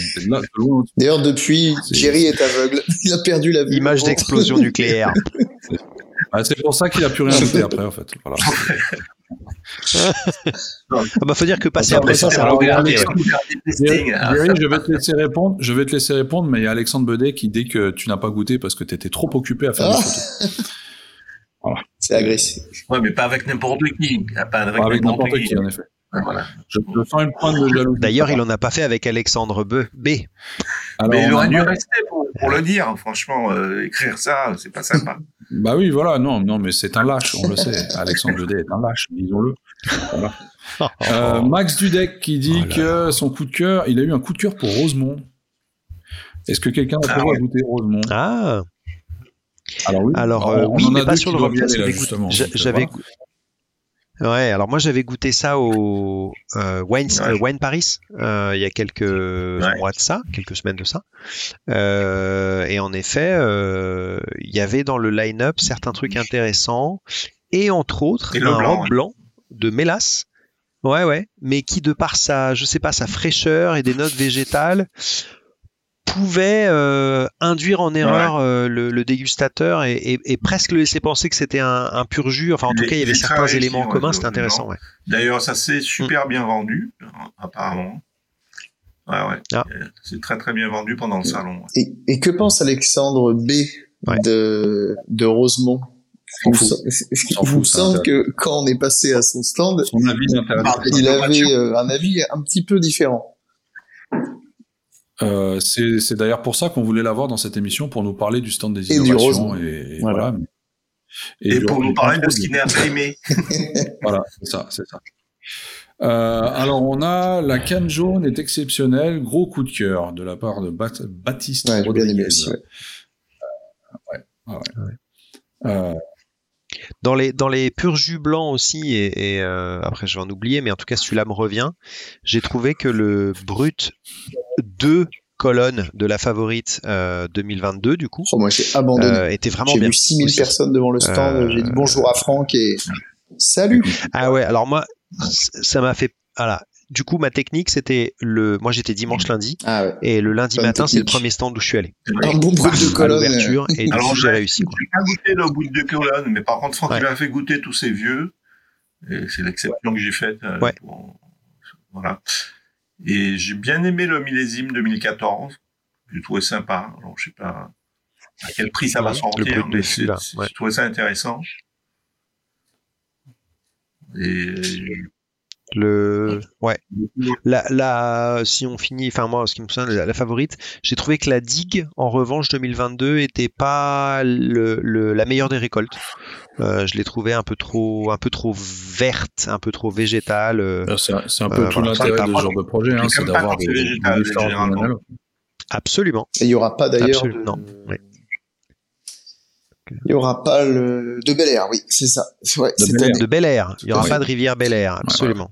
D'ailleurs, depuis, Jerry est aveugle. Il a perdu la vue. Image d'explosion nucléaire. Ah, c'est pour ça qu'il a plus rien goûté après, en fait. Voilà. Ah bah faut dire que passer après ça, ça Jerry, hein. Je vais te laisser répondre. Je vais te laisser répondre, mais il y a Alexandre Bedet qui dit que tu n'as pas goûté parce que tu étais trop occupé à faire des Ah. Photos. C'est agressif. Ouais, mais pas avec n'importe qui. Pas avec, Pas avec n'importe n'importe qui. qui, en effet. Voilà. Je, je sens une pointe de jalousie. D'ailleurs, il en a pas fait avec Alexandre B. B. Alors, mais il aurait a- dû rester pour, pour le dire. Franchement, euh, écrire ça, c'est pas sympa. Bah oui, voilà, non, non, mais c'est un lâche, on le sait. Alexandre Bedet est un lâche, disons-le. Voilà. Euh, Max Dudek qui dit Oh que son coup de cœur, il a eu un coup de cœur pour Rosemont. Est-ce que quelqu'un a Ah prévu ouais. à goûter Rosemont? Ah, Alors oui, alors euh, oui, mais pas sur le là, J'avais Ouais, alors moi j'avais goûté ça au euh, Wine, Ouais. euh, Wine Paris euh, il y a quelques mois de ça, quelques semaines de ça. Euh, et en effet, euh, il y avait dans le line-up certains trucs intéressants et entre autres Et le un blanc, rhum ouais. blanc de mélasse. Ouais, ouais, mais qui de par sa, je sais pas, sa fraîcheur et des notes végétales pouvait euh, induire en erreur euh, le, le dégustateur et, et- et presque le laisser penser que c'était un, un pur jus. Enfin, en tout Les- cas, il y avait certains éléments en commun, c'était intéressant. Ouais. D'ailleurs, ça s'est super bien vendu, apparemment. Ouais, ouais. Ah. Euh, C'est très très bien vendu pendant le salon. ouais. Et, et que pense Alexandre B Ouais. de, de Rosemont? Il fout. me il me fout, c'est semble que quand on est passé à son stand, Son avis il avait euh, un avis un petit peu différent. Euh, c'est d'ailleurs pour ça qu'on voulait l'avoir dans cette émission pour nous parler du stand des Et du innovations et, et Voilà. voilà. Et, pour nous parler de ce qui n'est imprimé. Voilà, c'est ça, c'est ça. Euh, alors on a la canne jaune est exceptionnelle, gros coup de cœur de la part de Bat- Baptiste Ouais, j'ai bien aimé Rodriguez. aussi. ouais. Ah ouais. Euh, Dans les dans les purs jus blancs aussi et, et, euh, après je vais en oublier, mais en tout cas celui-là me revient. J'ai trouvé que le brut 2 colonnes de la favorite euh, 2022 du coup Oh, moi, j'ai abandonné. euh, était vraiment J'ai bien. vu 6000 aussi. personnes devant le stand. Euh, J'ai dit bonjour à Franck et salut. Ah ouais, alors moi ça m'a fait voilà. Du coup, ma technique, c'était le. Moi, j'étais dimanche, lundi, Ah ouais. et le lundi matin, c'est le premier stand où je suis allé. Un bon brut de colonne. et du Alors, coup, j'ai réussi. J'ai pas goûté le bout de colonne, mais par contre, Franck, Ouais. il m'a fait goûter tous ces vieux. Et c'est l'exception que j'ai faite. euh, Ouais. pour- Voilà. Et j'ai bien aimé le millésime 2014. J'ai trouvé sympa. Alors, je sais pas à quel prix ça va Le sortir, mais celui-là, c'est- ouais. j'ai trouvé ça intéressant. Et Le, ouais. La, la, si on finit, enfin moi, ce qui me concerne, la, la favorite, j'ai trouvé que la digue, en revanche, 2022, était pas le, le- la meilleure des récoltes. Euh, je l'ai trouvée un peu trop, un peu trop verte, un peu trop végétale. euh, c'est un- c'est un peu Euh, tout voilà, l'intérêt de ce genre de projet, hein, c'est d'avoir des, quand c'est des végétal, différences généralement. animales. absolument. Et il y aura pas d'ailleurs. Ouais. Il y aura pas le de Bel Air, oui, c'est ça. Ouais, De Bel Air. De Bel Air. Il n'y aura pas de rivière Bel Air, absolument.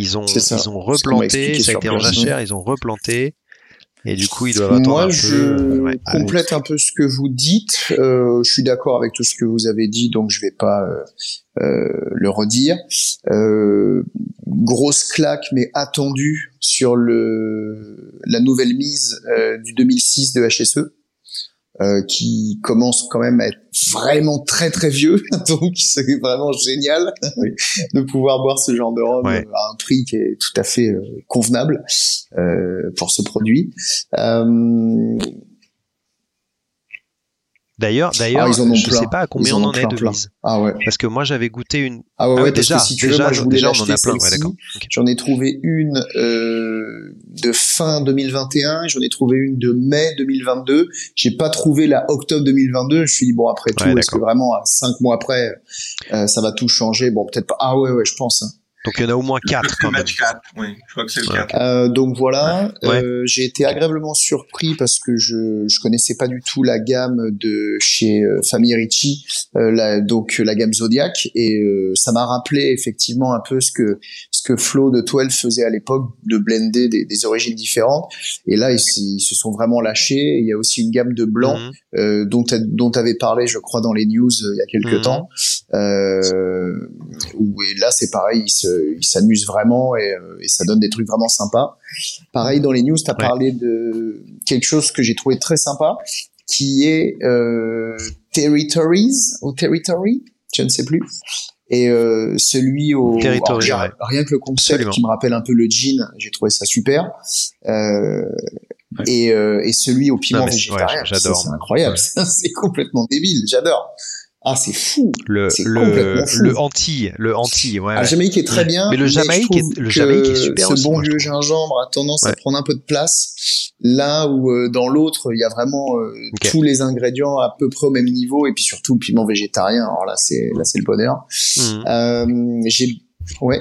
Ils ont, ils ont replanté, ça a été en jachère, ils ont replanté. Et du coup, ils doivent attendre Moi, un je peu. ouais, allez. complète un peu ce que vous dites. Euh, je suis d'accord avec tout ce que vous avez dit, donc je vais pas euh, euh, le redire. Euh, grosse claque, mais attendue sur le la nouvelle mise euh, du 2006 de HSE. Euh, qui commence quand même à être vraiment très très vieux, donc c'est vraiment génial de pouvoir boire ce genre de rhum Ouais. à un prix qui est tout à fait euh, convenable euh, pour ce produit. D'ailleurs, d'ailleurs, Ah, en je plein. sais pas à combien en on ont en est plein, de plein. Ah ouais, Parce que moi, j'avais goûté une. ah ouais, Ah ouais, parce déjà, que si tu veux, déjà, moi je voulais déjà, on en a plein. Ouais, d'accord. J'en ai trouvé une euh, de fin 2021, et j'en ai trouvé une de mai 2022. J'ai pas trouvé la octobre 2022. Je me suis dit bon après tout, Ouais, est-ce que vraiment à cinq mois après, euh, ça va tout changer? Bon peut-être pas. Ah ouais ouais, je pense. hein. Donc il y en a au moins Je crois que quatre c'est quand même. match 4, oui. Je crois que c'est le Ouais. 4. Euh, donc voilà, Ouais. Euh, j'ai été agréablement surpris parce que je je connaissais pas du tout la gamme de chez euh, Famille Ricci, euh, la, donc la gamme Zodiac et euh, ça m'a rappelé effectivement un peu ce que que Flo de 12 faisait à l'époque de blender des, des origines différentes et là ils, ils se sont vraiment lâchés. Il y a aussi une gamme de blancs euh, dont dont tu avais parlé, je crois, dans les news euh, il y a quelques Mhm. temps. Euh, où et là c'est pareil, ils se- ils s'amusent vraiment et, et ça donne des trucs vraiment sympas. Pareil dans les news, tu as Ouais. parlé de quelque chose que j'ai trouvé très sympa, qui est Territories ou Territory, je ne sais plus. Et euh, celui au ouais. rien que le concept Absolument. qui me rappelle un peu le jean, j'ai trouvé ça super. Euh, Ouais. et, euh, et celui au piment Non, végétarien, ouais, j'adore, ça, c'est incroyable, c'est complètement débile, j'adore. Ah, c'est fou. Le, le, fou. le anti, le anti, ouais. Ah, ouais. Jamaïque est très bien. Mais le Jamaïque est- le que Jamaïque est super Ce aussi, bon vieux gingembre a tendance à prendre un peu de place. Là où euh, dans l'autre, il y a vraiment euh, tous les ingrédients à peu près au même niveau et puis surtout le piment végétarien. Alors là, c'est là, c'est le bonheur. Mhm. Euh, j'ai, ouais,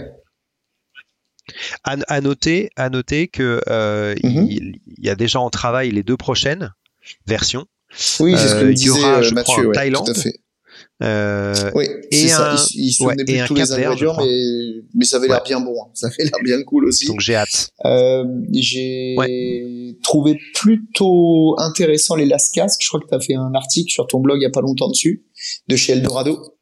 À, à noter, à noter que euh, Mhm. il, il y a déjà en travail les deux prochaines versions. oui, c'est ce que Euh, me il y aura, disait je Mathieu. ouais, Thaïlande. tout à fait. Euh, Oui, et c'est ça. un- Il, il ouais, et un tous les ingrédients, mais mais ça avait l'air bien bon. hein. Ça avait l'air bien cool aussi. donc j'ai hâte. Euh, j'ai trouvé plutôt intéressant les Las Casques. Je crois que tu as fait un article sur ton blog il y a pas longtemps dessus, de chez Eldorado.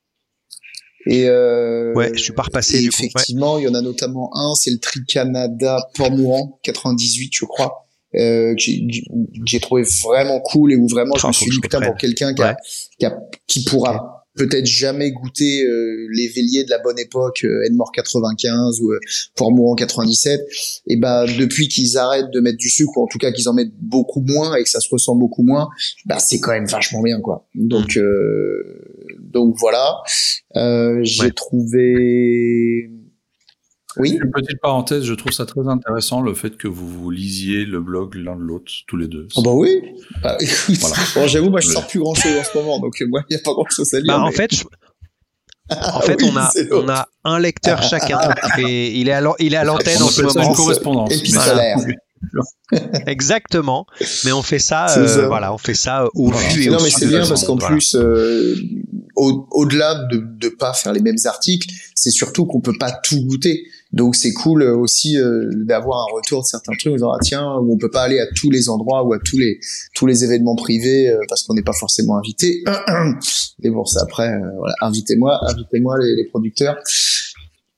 Et euh, Ouais, je suis pas repassé, du coup. Effectivement, il y en a notamment un, c'est le Tri Canada Port-Mourant 98, je crois. Euh, que j'ai trouvé vraiment cool et où vraiment je me suis dit putain pour quelqu'un qui, Ouais. qui, qui pourra peut-être jamais goûter euh, les véliers de la bonne époque euh, Edmore 95 ou euh, Port-Mourant 97 et ben depuis qu'ils arrêtent de mettre du sucre ou en tout cas qu'ils en mettent beaucoup moins et que ça se ressent beaucoup moins bah c'est quand même vachement bien quoi. Donc euh, donc voilà. Euh, j'ai Ouais. trouvé oui Une petite parenthèse, je trouve ça très intéressant le fait que vous vous lisiez le blog l'un de l'autre, tous les deux. oh bah oui bah, écoute, Voilà. bon j'avoue moi je Ouais. sors plus grand chose en ce moment donc euh, moi il y a pas grand chose à lire Bah, en fait, je- en fait, oui, on a, on un lecteur chacun et il est à l'an- il est à l'antenne On en ce ça une moment. correspondance. Épistolaire. Exactement. Mais on fait ça, euh, ça. voilà, on fait ça au Voilà. vu et non au mais c'est bien parce qu'en voilà. plus euh, au- au-delà de de pas faire les mêmes articles c'est surtout qu'on peut pas tout goûter donc c'est cool euh, aussi euh, d'avoir un retour de certains trucs en disant ah tiens où on peut pas aller à tous les endroits ou à tous les tous les événements privés euh, parce qu'on n'est pas forcément invité et bon ça après euh, voilà invitez-moi invitez-moi les, les producteurs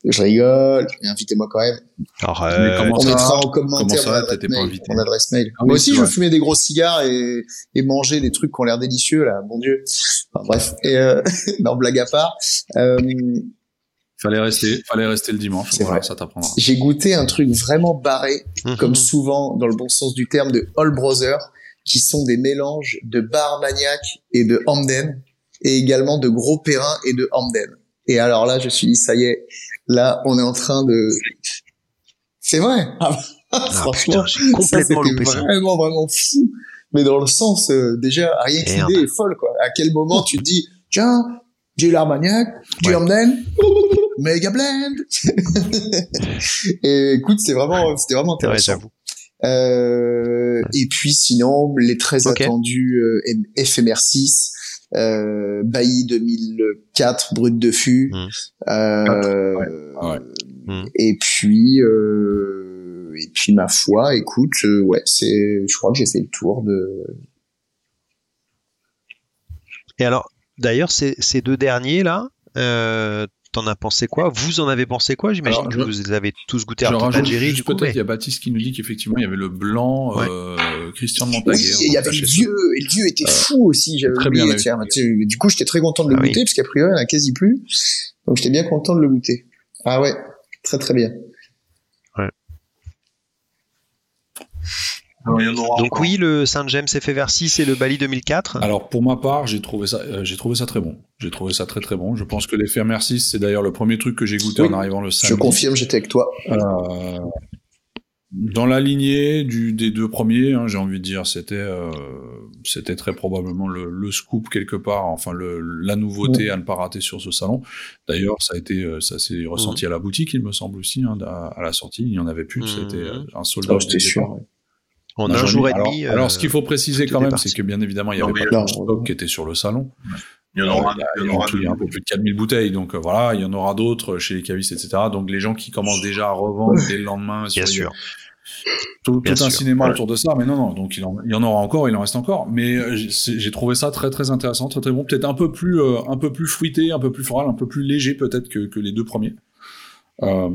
je rigole mais invitez-moi quand même Alors, Mais euh, comment on ça mettra va en commentaire Comment ça mon va, adresse t'étais pas mail, invité mon adresse mail. Ah Moi aussi, je fumais des gros cigares et, et mangeais des trucs qui ont l'air délicieux, là, mon dieu. Enfin, bref. Et, euh, non, blague à part. Euh, Fallait rester, fallait rester le dimanche. C'est Voilà, vrai. ça t'apprendra. j'ai goûté un truc vraiment barré, mhm. comme souvent, dans le bon sens du terme, de All Brothers, qui sont des mélanges de bar maniac et de Hamden, et également de gros Perrin et de Hamden. Et alors là, je me suis dit, ça y est, là, on est en train de... C'est vrai. Ah, Ah, franchement, putain, complètement ça, loupé ça. vraiment, vraiment fou. Mais dans le sens, euh, déjà, rien l'idée est folle, quoi. À quel moment tu te dis, tiens, j'ai l'Armagnac, du Ouais. Hamden, Mega Blend. et écoute, c'était vraiment, c'était vraiment Ouais, intéressant. j'avoue. Euh, et puis sinon, les très attendus euh, M- FMR6, euh, Bailly 2004, Brut de Fût. Mhm. Euh, ouais. Mhm. Et puis, euh, et puis ma foi, écoute, euh, ouais, c'est, je crois que j'ai fait le tour de. Et alors, d'ailleurs, ces, ces deux derniers là, euh, T'en as pensé quoi? Vous en avez pensé quoi? J'imagine que je- vous avez tous goûté Je à Algérie, juste du coup. peut-être, il y a Baptiste qui nous dit qu'effectivement, il y avait le blanc, Ouais. euh, Christian de Oui, Montaguer. et il y avait le vieux, et le vieux était fou aussi, j'avais très oublié, bien tiens, tu sais, Du coup, j'étais très content de le Ah oui. goûter, parce qu'a priori, il n'y en a quasi plus. Donc, j'étais bien content de le goûter. Ah ouais, très très bien. Aura Donc oui, le Saint James FFR6 et le Bali 2004. Alors pour ma part, j'ai trouvé ça, euh, j'ai trouvé ça très bon. J'ai trouvé ça très très bon. Je pense que l'éphémère 6, c'est d'ailleurs le premier truc que j'ai goûté Oui. en arrivant le Je samedi. confirme, j'étais avec toi. Euh, dans la lignée du, des deux premiers, hein, j'ai envie de dire, c'était euh, c'était très probablement le, le scoop quelque part, enfin le, la nouveauté à ne pas rater sur ce salon. D'ailleurs, ça a été, ça s'est ressenti à la boutique, il me semble aussi, hein, à, à la sortie. Il n'y en avait plus, Mhm. c'était un sold Oh, En a un jour et alors, demi. Alors, euh, ce qu'il faut préciser quand même, c'est que bien évidemment, il y Non, avait mais pas non, de stock qui était sur le salon. Il y en aura, Euh, il y il y en aura il y a un peu plus de 4000 bouteilles, donc euh, voilà, il y en aura d'autres chez les cavistes, etc. Donc les gens qui commencent déjà à revendre dès le lendemain, Bien les- sûr. tout, un sûr. cinéma Ouais. autour de ça, mais non, non, donc il, en, il y en aura encore, il en reste encore, mais euh, j'ai trouvé ça très très intéressant, très très bon, peut-être un peu plus euh, un peu plus fruité, un peu plus floral, un peu plus léger peut-être que, que les deux premiers. Euh,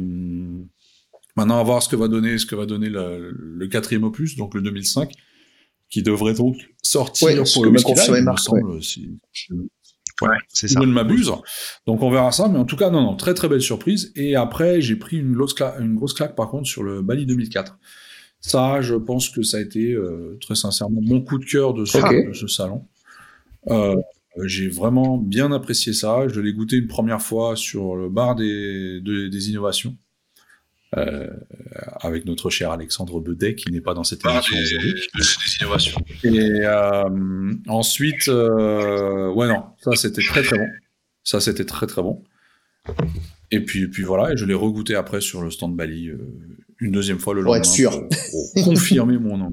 maintenant, à voir ce que va donner ce que va donner le, le quatrième opus, donc le 2005, qui devrait donc sortir Ouais, pour le whisky Live, il me semble, si- C'est si ça. je ne m'abuse. Donc on verra ça, mais en tout cas, non, non, très très belle surprise. Et après, j'ai pris une grosse, claque, une grosse claque par contre sur le Bali 2004. Ça, je pense que ça a été euh, très sincèrement mon coup de cœur de ce, Ok. de ce salon. Euh, j'ai vraiment bien apprécié ça. Je l'ai goûté une première fois sur le bar des, de- des innovations. Euh, avec notre cher Alexandre Bedet qui n'est pas dans cette émission aujourd'hui. Et euh, ensuite, euh, ouais non, ça c'était très très bon. Ça c'était très très bon. Et puis, puis voilà, et je l'ai regoûté après sur le stand Bali euh, une deuxième fois le Pour lendemain. être sûr. Pour, pour confirmer mon nom.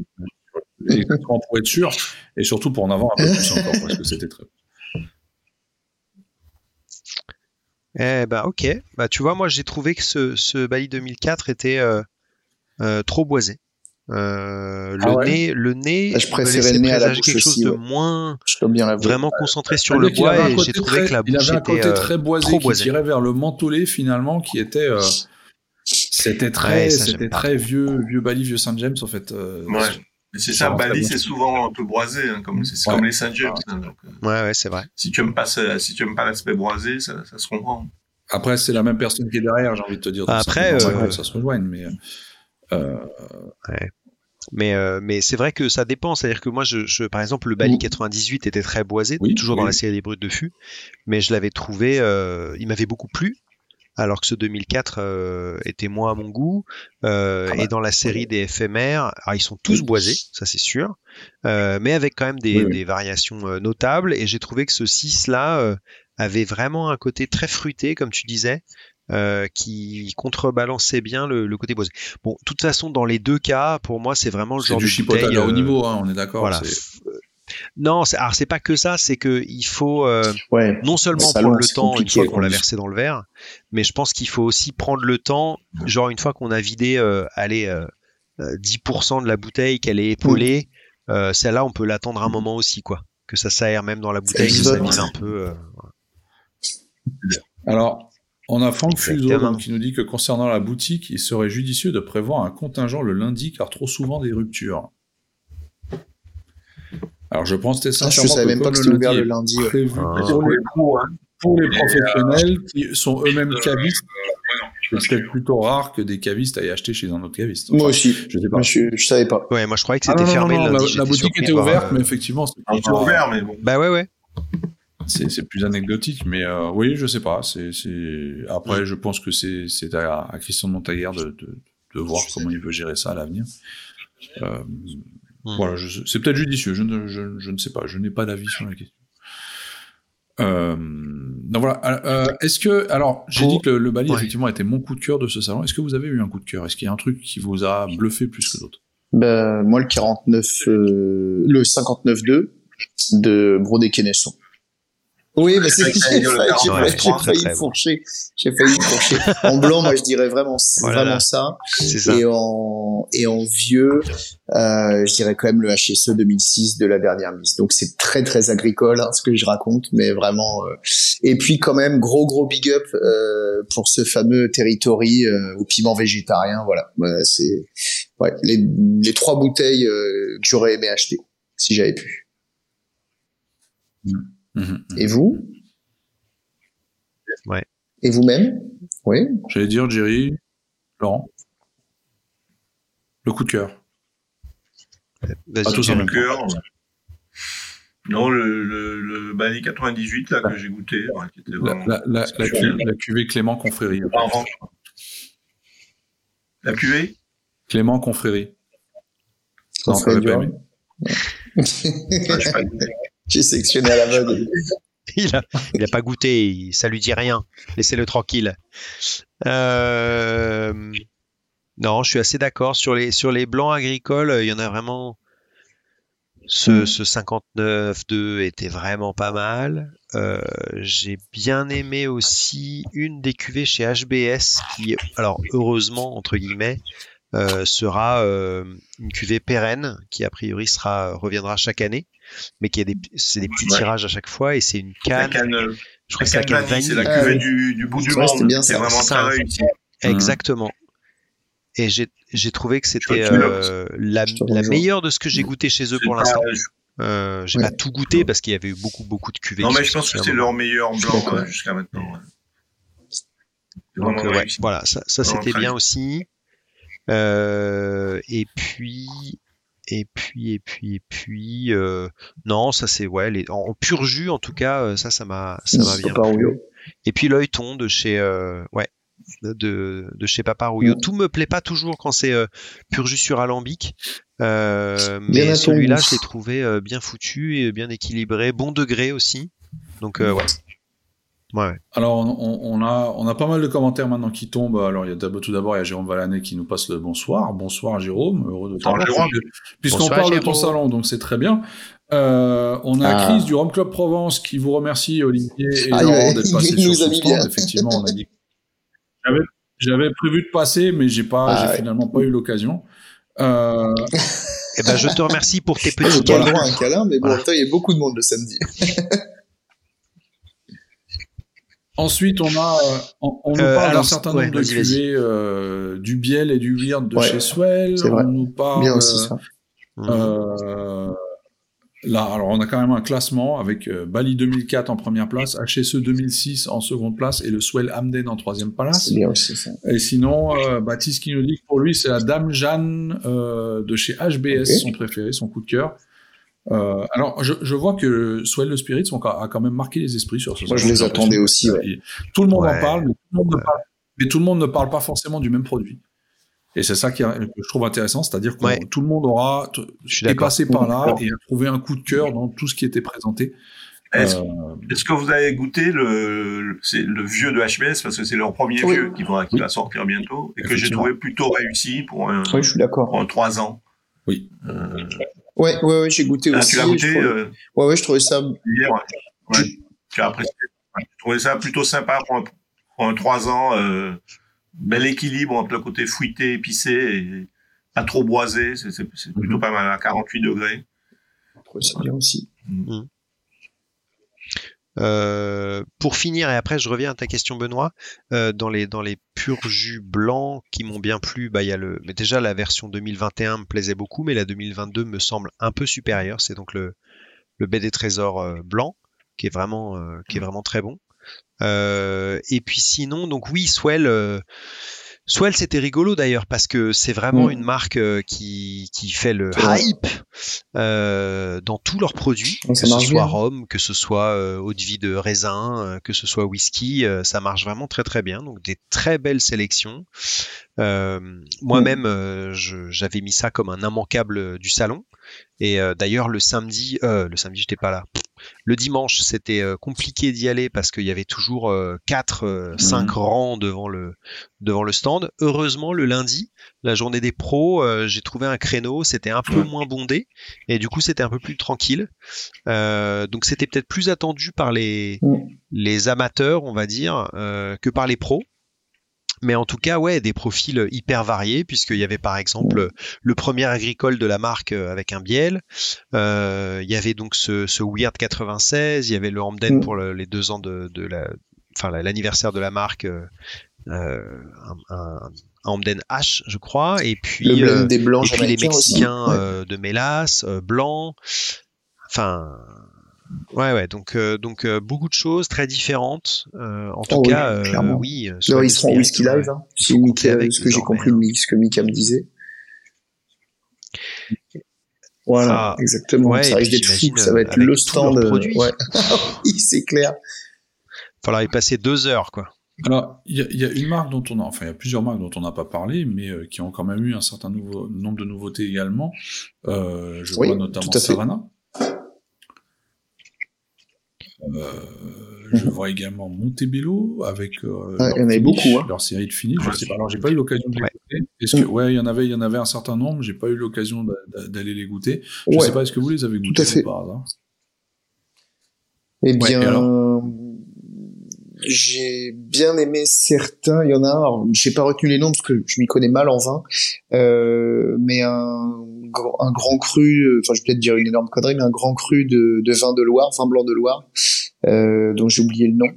Exactement, pour être sûr, et surtout pour en avoir un peu plus encore, parce que c'était très bon. Eh ben ok. Bah tu vois, moi j'ai trouvé que ce, ce Bali 2004 était euh, euh, trop boisé. Euh, le Ah ouais nez, le nez, Ah, je préférais le nez à la bouche quelque chose aussi, de ouais. moins Je dois bien vraiment concentré sur C'est-à-dire le bois et j'ai trouvé très- que la il bouche avait un était côté euh, très boisé trop qui boisé. tirait vers le mentholé finalement, qui était, euh, c'était très, Ouais, ça, c'était très vieux, vieux Bali, vieux Saint James en fait. Mais c'est Ça Bali, c'est souvent un peu boisé, hein, comme c'est Ouais. comme les Saint James. hein, donc, euh, Ouais ouais c'est vrai. si tu aimes pas, ce- si tu aimes pas l'aspect boisé, ça, ça se comprend. Après, c'est la même personne qui est derrière, j'ai envie de te dire. Après, euh, ça se rejoigne, mais euh, Mais, euh, mais c'est vrai que ça dépend. C'est-à-dire que moi, je, je- par exemple, le Bali 98 était très boisé, Oui, toujours dans la série des brutes de fût, mais je l'avais trouvé, euh, il m'avait beaucoup plu, alors que ce 2004 euh, était moins à mon goût. Euh, Ah bah, et dans la série des éphémères, alors ils sont tous boisés, ça c'est sûr, euh, mais avec quand même des, Oui, oui. des variations notables. Et j'ai trouvé que ce 6-là euh, avait vraiment un côté très fruité, comme tu disais. euh, qui contrebalançait bien le, le côté boisé. Bon, de toute façon, dans les deux cas, pour moi, c'est vraiment le genre du de bouteille, à haut niveau, hein, on est d'accord. voilà. Non, c'est- alors c'est pas que ça, c'est que il faut euh, Ouais. non seulement prendre le temps une fois qu'on l'a versé dans le verre, mais je pense qu'il faut aussi prendre le temps, genre une fois qu'on a vidé, euh, allez, euh, euh, 10% de la bouteille, qu'elle est épaulée, euh, celle-là on peut l'attendre un moment aussi, quoi. Que ça s'aère même dans la bouteille, que ça vise un peu. euh, Alors, on a Franck donc, qui nous dit que concernant la boutique, il serait judicieux de prévoir un contingent le lundi car trop souvent des ruptures. Alors je pense très Ah, je savais que même pas que c'était ouvert le lundi. prévu Ah. pour, les, pour les professionnels qui sont eux-mêmes cavistes, c'est peut-être plutôt rare que des cavistes aillent acheter chez un autre caviste. Moi aussi. Je sais pas. Moi, je, je savais pas. Ouais, moi je croyais que Ah c'était non, non, fermé non, lundi. la, boutique était ouverte, euh, mais effectivement, c'est Un peu pas- ouvert, mais bon. Bah ouais, ouais. c'est c'est plus anecdotique, mais euh, oui, je sais pas. C'est c'est après, je pense que c'est c'est à, à Christian de Montaguer de, de de voir comment il veut gérer ça à l'avenir. Euh, Mm. Voilà, c'est peut-être judicieux. Je ne je, je ne sais pas. Je n'ai pas d'avis sur la question. Euh, donc voilà. Euh, Est-ce que alors j'ai dit que le, le Bali Ouais. effectivement était mon coup de cœur de ce salon. Est-ce que vous avez eu un coup de cœur? Est-ce qu'il y a un truc qui vous a bluffé plus que d'autres? Ben, moi, le 49, euh, le 59.2 de Brodé. Oui, mais c'est j'ai failli, failli- fourcher. J'ai failli fourcher. En blanc, moi, je dirais vraiment, Voilà. vraiment ça. C'est ça. Et en, et en vieux, euh, je dirais quand même le HSE 2006 de la dernière mise. Donc c'est très très agricole hein, ce que je raconte, mais vraiment. euh, Et puis quand même gros gros big up euh, pour ce fameux territory euh, au piment végétarien. Voilà, Voilà, c'est ouais, les, les trois bouteilles euh, que j'aurais aimé acheter si j'avais pu. Mhm. Et vous Ouais. Et vous-même Oui. J'allais dire, Jerry, Laurent. Le coup de cœur. Vas-y. Pas tous en même temps. cœur. Non, le, le, le Bali 98 là que j'ai goûté, ouais, qui était La, vraiment. la, la, la, cu- la cuvée Clément Confrérie. En revanche, La cuvée Clément Confrérie. On Non. Ouais, je pas. J'ai sélectionné à l'aveugle. il a, il a pas goûté, ça lui dit rien. Laissez-le tranquille. Euh, non, je suis assez d'accord sur les sur les blancs agricoles. Il y en a vraiment. Ce, Mm. ce 59.2 était vraiment pas mal. Euh, J'ai bien aimé aussi une des cuvées chez HBS qui, alors heureusement entre guillemets, euh, sera une cuvée pérenne qui a priori sera reviendra chaque année, mais qui a des c'est des petits Ouais. tirages à chaque fois et c'est une La canne. canne, euh, Je crois que c'est la canne vanille, c'est la Ah cuvée oui. du, du bout du Ouais, c'était monde. bien C'est vraiment Ça, très réussi. Mhm. Exactement. Et j'ai j'ai trouvé que c'était euh, la, meilleure de ce que j'ai goûté chez eux pour l'instant. je- Euh, j'ai Ouais. pas tout goûté parce qu'il y avait eu beaucoup beaucoup de cuvées. Non, mais je pense que c'est leur meilleur blanc ouais, jusqu'à maintenant. Donc euh, ouais, voilà, ça, c'était bien bien. aussi. Euh, et puis et puis et puis et puis euh, non, ça c'est ouais, les, en, en pur jus en tout cas, euh, ça ça m'a ça m'a bien plu. Et puis l'œilleton de chez euh, ouais de, de chez Papa Rouillot. Mm. Tout me plaît pas toujours quand c'est euh, pur jus sur alambic. Mais celui-là, je l'ai trouvé bien foutu et bien équilibré, bon degré aussi. Donc ouais. Ouais. Alors, on, on a, on a pas mal de commentaires maintenant qui tombent. Alors, il y a d'abord, tout d'abord, il y a Jérôme Valanet qui nous passe le bonsoir. Bonsoir, Jérôme. Heureux de t'avoir. Puisqu'on parle de ton salon, donc c'est très bien. Euh, on a Ah. Chris du Rome Club Provence qui vous remercie, Olivier et Ah, Laurent, d'être passés il sur son stand. Effectivement, on a dit. J'avais, j'avais prévu de passer, mais j'ai pas, Ah, ouais. finalement pas eu l'occasion. Euh, Eh ben, je te remercie pour tes petits pas le câlins. droit à un câlin, mais bon, Voilà. il y a beaucoup de monde le samedi. Ensuite, on a, euh, on, on nous Euh, parle d'un certain ouais, nombre de cuvées, euh, du Biel et du Weird de Ouais, chez Swell. c'est vrai. On nous parle, Bien aussi, ça. Là, alors on a quand même un classement avec euh, Bali 2004 en première place, HSE 2006 en seconde place et le Swell Hamden en troisième place. C'est bien aussi, ça. Et sinon, euh, Baptiste qui nous dit que pour lui, c'est la Dame Jeanne euh, de chez HBS, son préféré, son coup de cœur. Euh, alors, je, je vois que Swell the Spirits ont, a quand même marqué les esprits sur ce Moi, je les attendais aussi, ouais. Tout le monde Ouais. en parle, mais tout le monde, ne parle, mais tout le monde ne parle pas forcément du même produit. Et c'est ça qui que je trouve intéressant, c'est-à-dire que Ouais. tout le monde aura t- Je suis est passé par là et a trouvé un coup de cœur dans tout ce qui était présenté. Est-ce Euh, que vous avez goûté le, le- c'est le vieux de HBS parce que c'est leur premier Oui. vieux qui va, qui Oui. va sortir bientôt et que j'ai trouvé plutôt réussi pour un, Oui, je suis d'accord. pour un 3 ans? Oui. Euh, Ouais, ouais, ouais, j'ai goûté ah, aussi. tu l'as goûté trouvais- euh, Ouais, ouais, je trouvais ça. hier ouais. Ouais, Tu as apprécié. Ouais, Je trouvais ça plutôt sympa pour un, pour un 3 ans. Euh, bel équilibre entre le côté fruité, épicé et pas trop boisé. C'est plutôt Mhm. pas mal à 48 degrés. Je trouvais ça bien aussi. Euh, pour finir, et après je reviens à ta question Benoît, euh, dans les dans les purs jus blancs qui m'ont bien plu, bah il y a le, mais déjà la version 2021 me plaisait beaucoup, mais la 2022 me semble un peu supérieure. C'est donc le le baie des trésors euh, blanc qui est vraiment euh, qui est vraiment très bon. Euh, et puis sinon, donc oui, Swell. Swell, c'était rigolo d'ailleurs parce que c'est vraiment Mm. une marque euh, qui, qui fait le hype euh, dans tous leurs produits, que ce soit rhum, que ce soit euh, eau de vie de raisin, que ce soit whisky, euh, ça marche vraiment très très bien. Donc des très belles sélections. Euh, Moi-même, euh, je- j'avais mis ça comme un immanquable du salon. Et euh, d'ailleurs le samedi, euh, le samedi j'étais pas là. Le dimanche, c'était euh, compliqué d'y aller parce qu'il y avait toujours 4, 5 Mhm. rangs devant le, devant le stand. Heureusement, le lundi, la journée des pros, euh, j'ai trouvé un créneau, c'était un peu moins bondé et du coup, c'était un peu plus tranquille. Euh, donc, c'était peut-être plus attendu par les, les amateurs, on va dire, euh, que par les pros. Mais en tout cas, ouais, des profils hyper variés, puisqu'il y avait par exemple le premier agricole de la marque euh, avec un biel. Euh, il y avait donc ce, ce Weird 96, il y avait le Hamden Mm. pour le- les deux ans de, de la, enfin la- l'anniversaire de la marque, euh, euh, un, un, Hamden H, je crois, et puis Le euh, des blancs et puis les aussi. Mexicains Ouais. euh, de Mélas, euh, blancs, enfin. Ouais, ouais, donc, euh, donc euh, beaucoup de choses très différentes. Euh, en tout Oh oui, cas, euh, clairement. oui. euh, Swag ils seront whisky live, hein. Il Si avec ce que j'ai compris de ce que Mika me disait. Voilà, Ah, exactement. ouais, ça risque d'être fou, ça va être le stand. euh. Ouais. oui, c'est clair. Falloir y passer deux heures, quoi. Alors, il y, a- il y a une marque dont on a, enfin, il y a plusieurs marques dont on n'a pas parlé, mais euh, qui ont quand même eu un certain nouveau, nombre de nouveautés également. Euh, je Oui, vois notamment. Savannah. Euh, je vois également Montebello avec euh, Ouais, leur il y en avait finish, beaucoup, hein. leur série de finish. Je sais pas. Alors, j'ai pas eu l'occasion de les Ouais. goûter. Est-ce que, ouais, il y en avait, il y en avait un certain nombre. J'ai pas eu l'occasion d'a- d'a- d'aller les goûter. Je Ouais. sais pas, est-ce que vous les avez goûtés à fait. par hasard? Eh bien, alors? J'ai bien aimé certains. Il y en a un, j'ai pas retenu les noms parce que je m'y connais mal en vin, euh, mais un, un grand cru, euh, enfin je vais peut-être dire une énorme connerie, mais un grand cru de, de vin de Loire, vin blanc de Loire, euh, dont j'ai oublié le nom.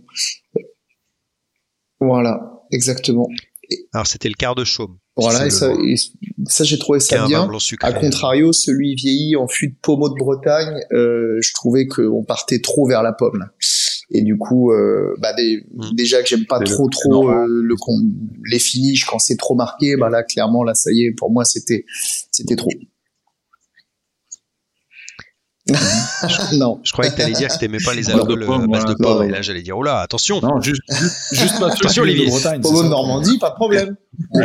Voilà, exactement. Alors, c'était le quart de chaume. Voilà, et ça, et ça j'ai trouvé ça bien. À contrario, celui vieilli en fût de pommeau de Bretagne, euh, je trouvais qu'on partait trop vers la pomme. là. Et du coup, euh, bah des- Mm. déjà que j'aime pas C'est le- trop c'est trop euh, le les finishes quand c'est trop marqué, bah là clairement là ça y est, pour moi c'était c'était trop. non. Je croyais que t'allais dire que t'aimais pas les alcools pomme, à base de voilà. pomme. Et là, j'allais dire, oh là, attention. Non, juste, juste, juste pas Attention, Olivier. Bretagne. c'est Pommeau de ça. Normandie, pas de problème.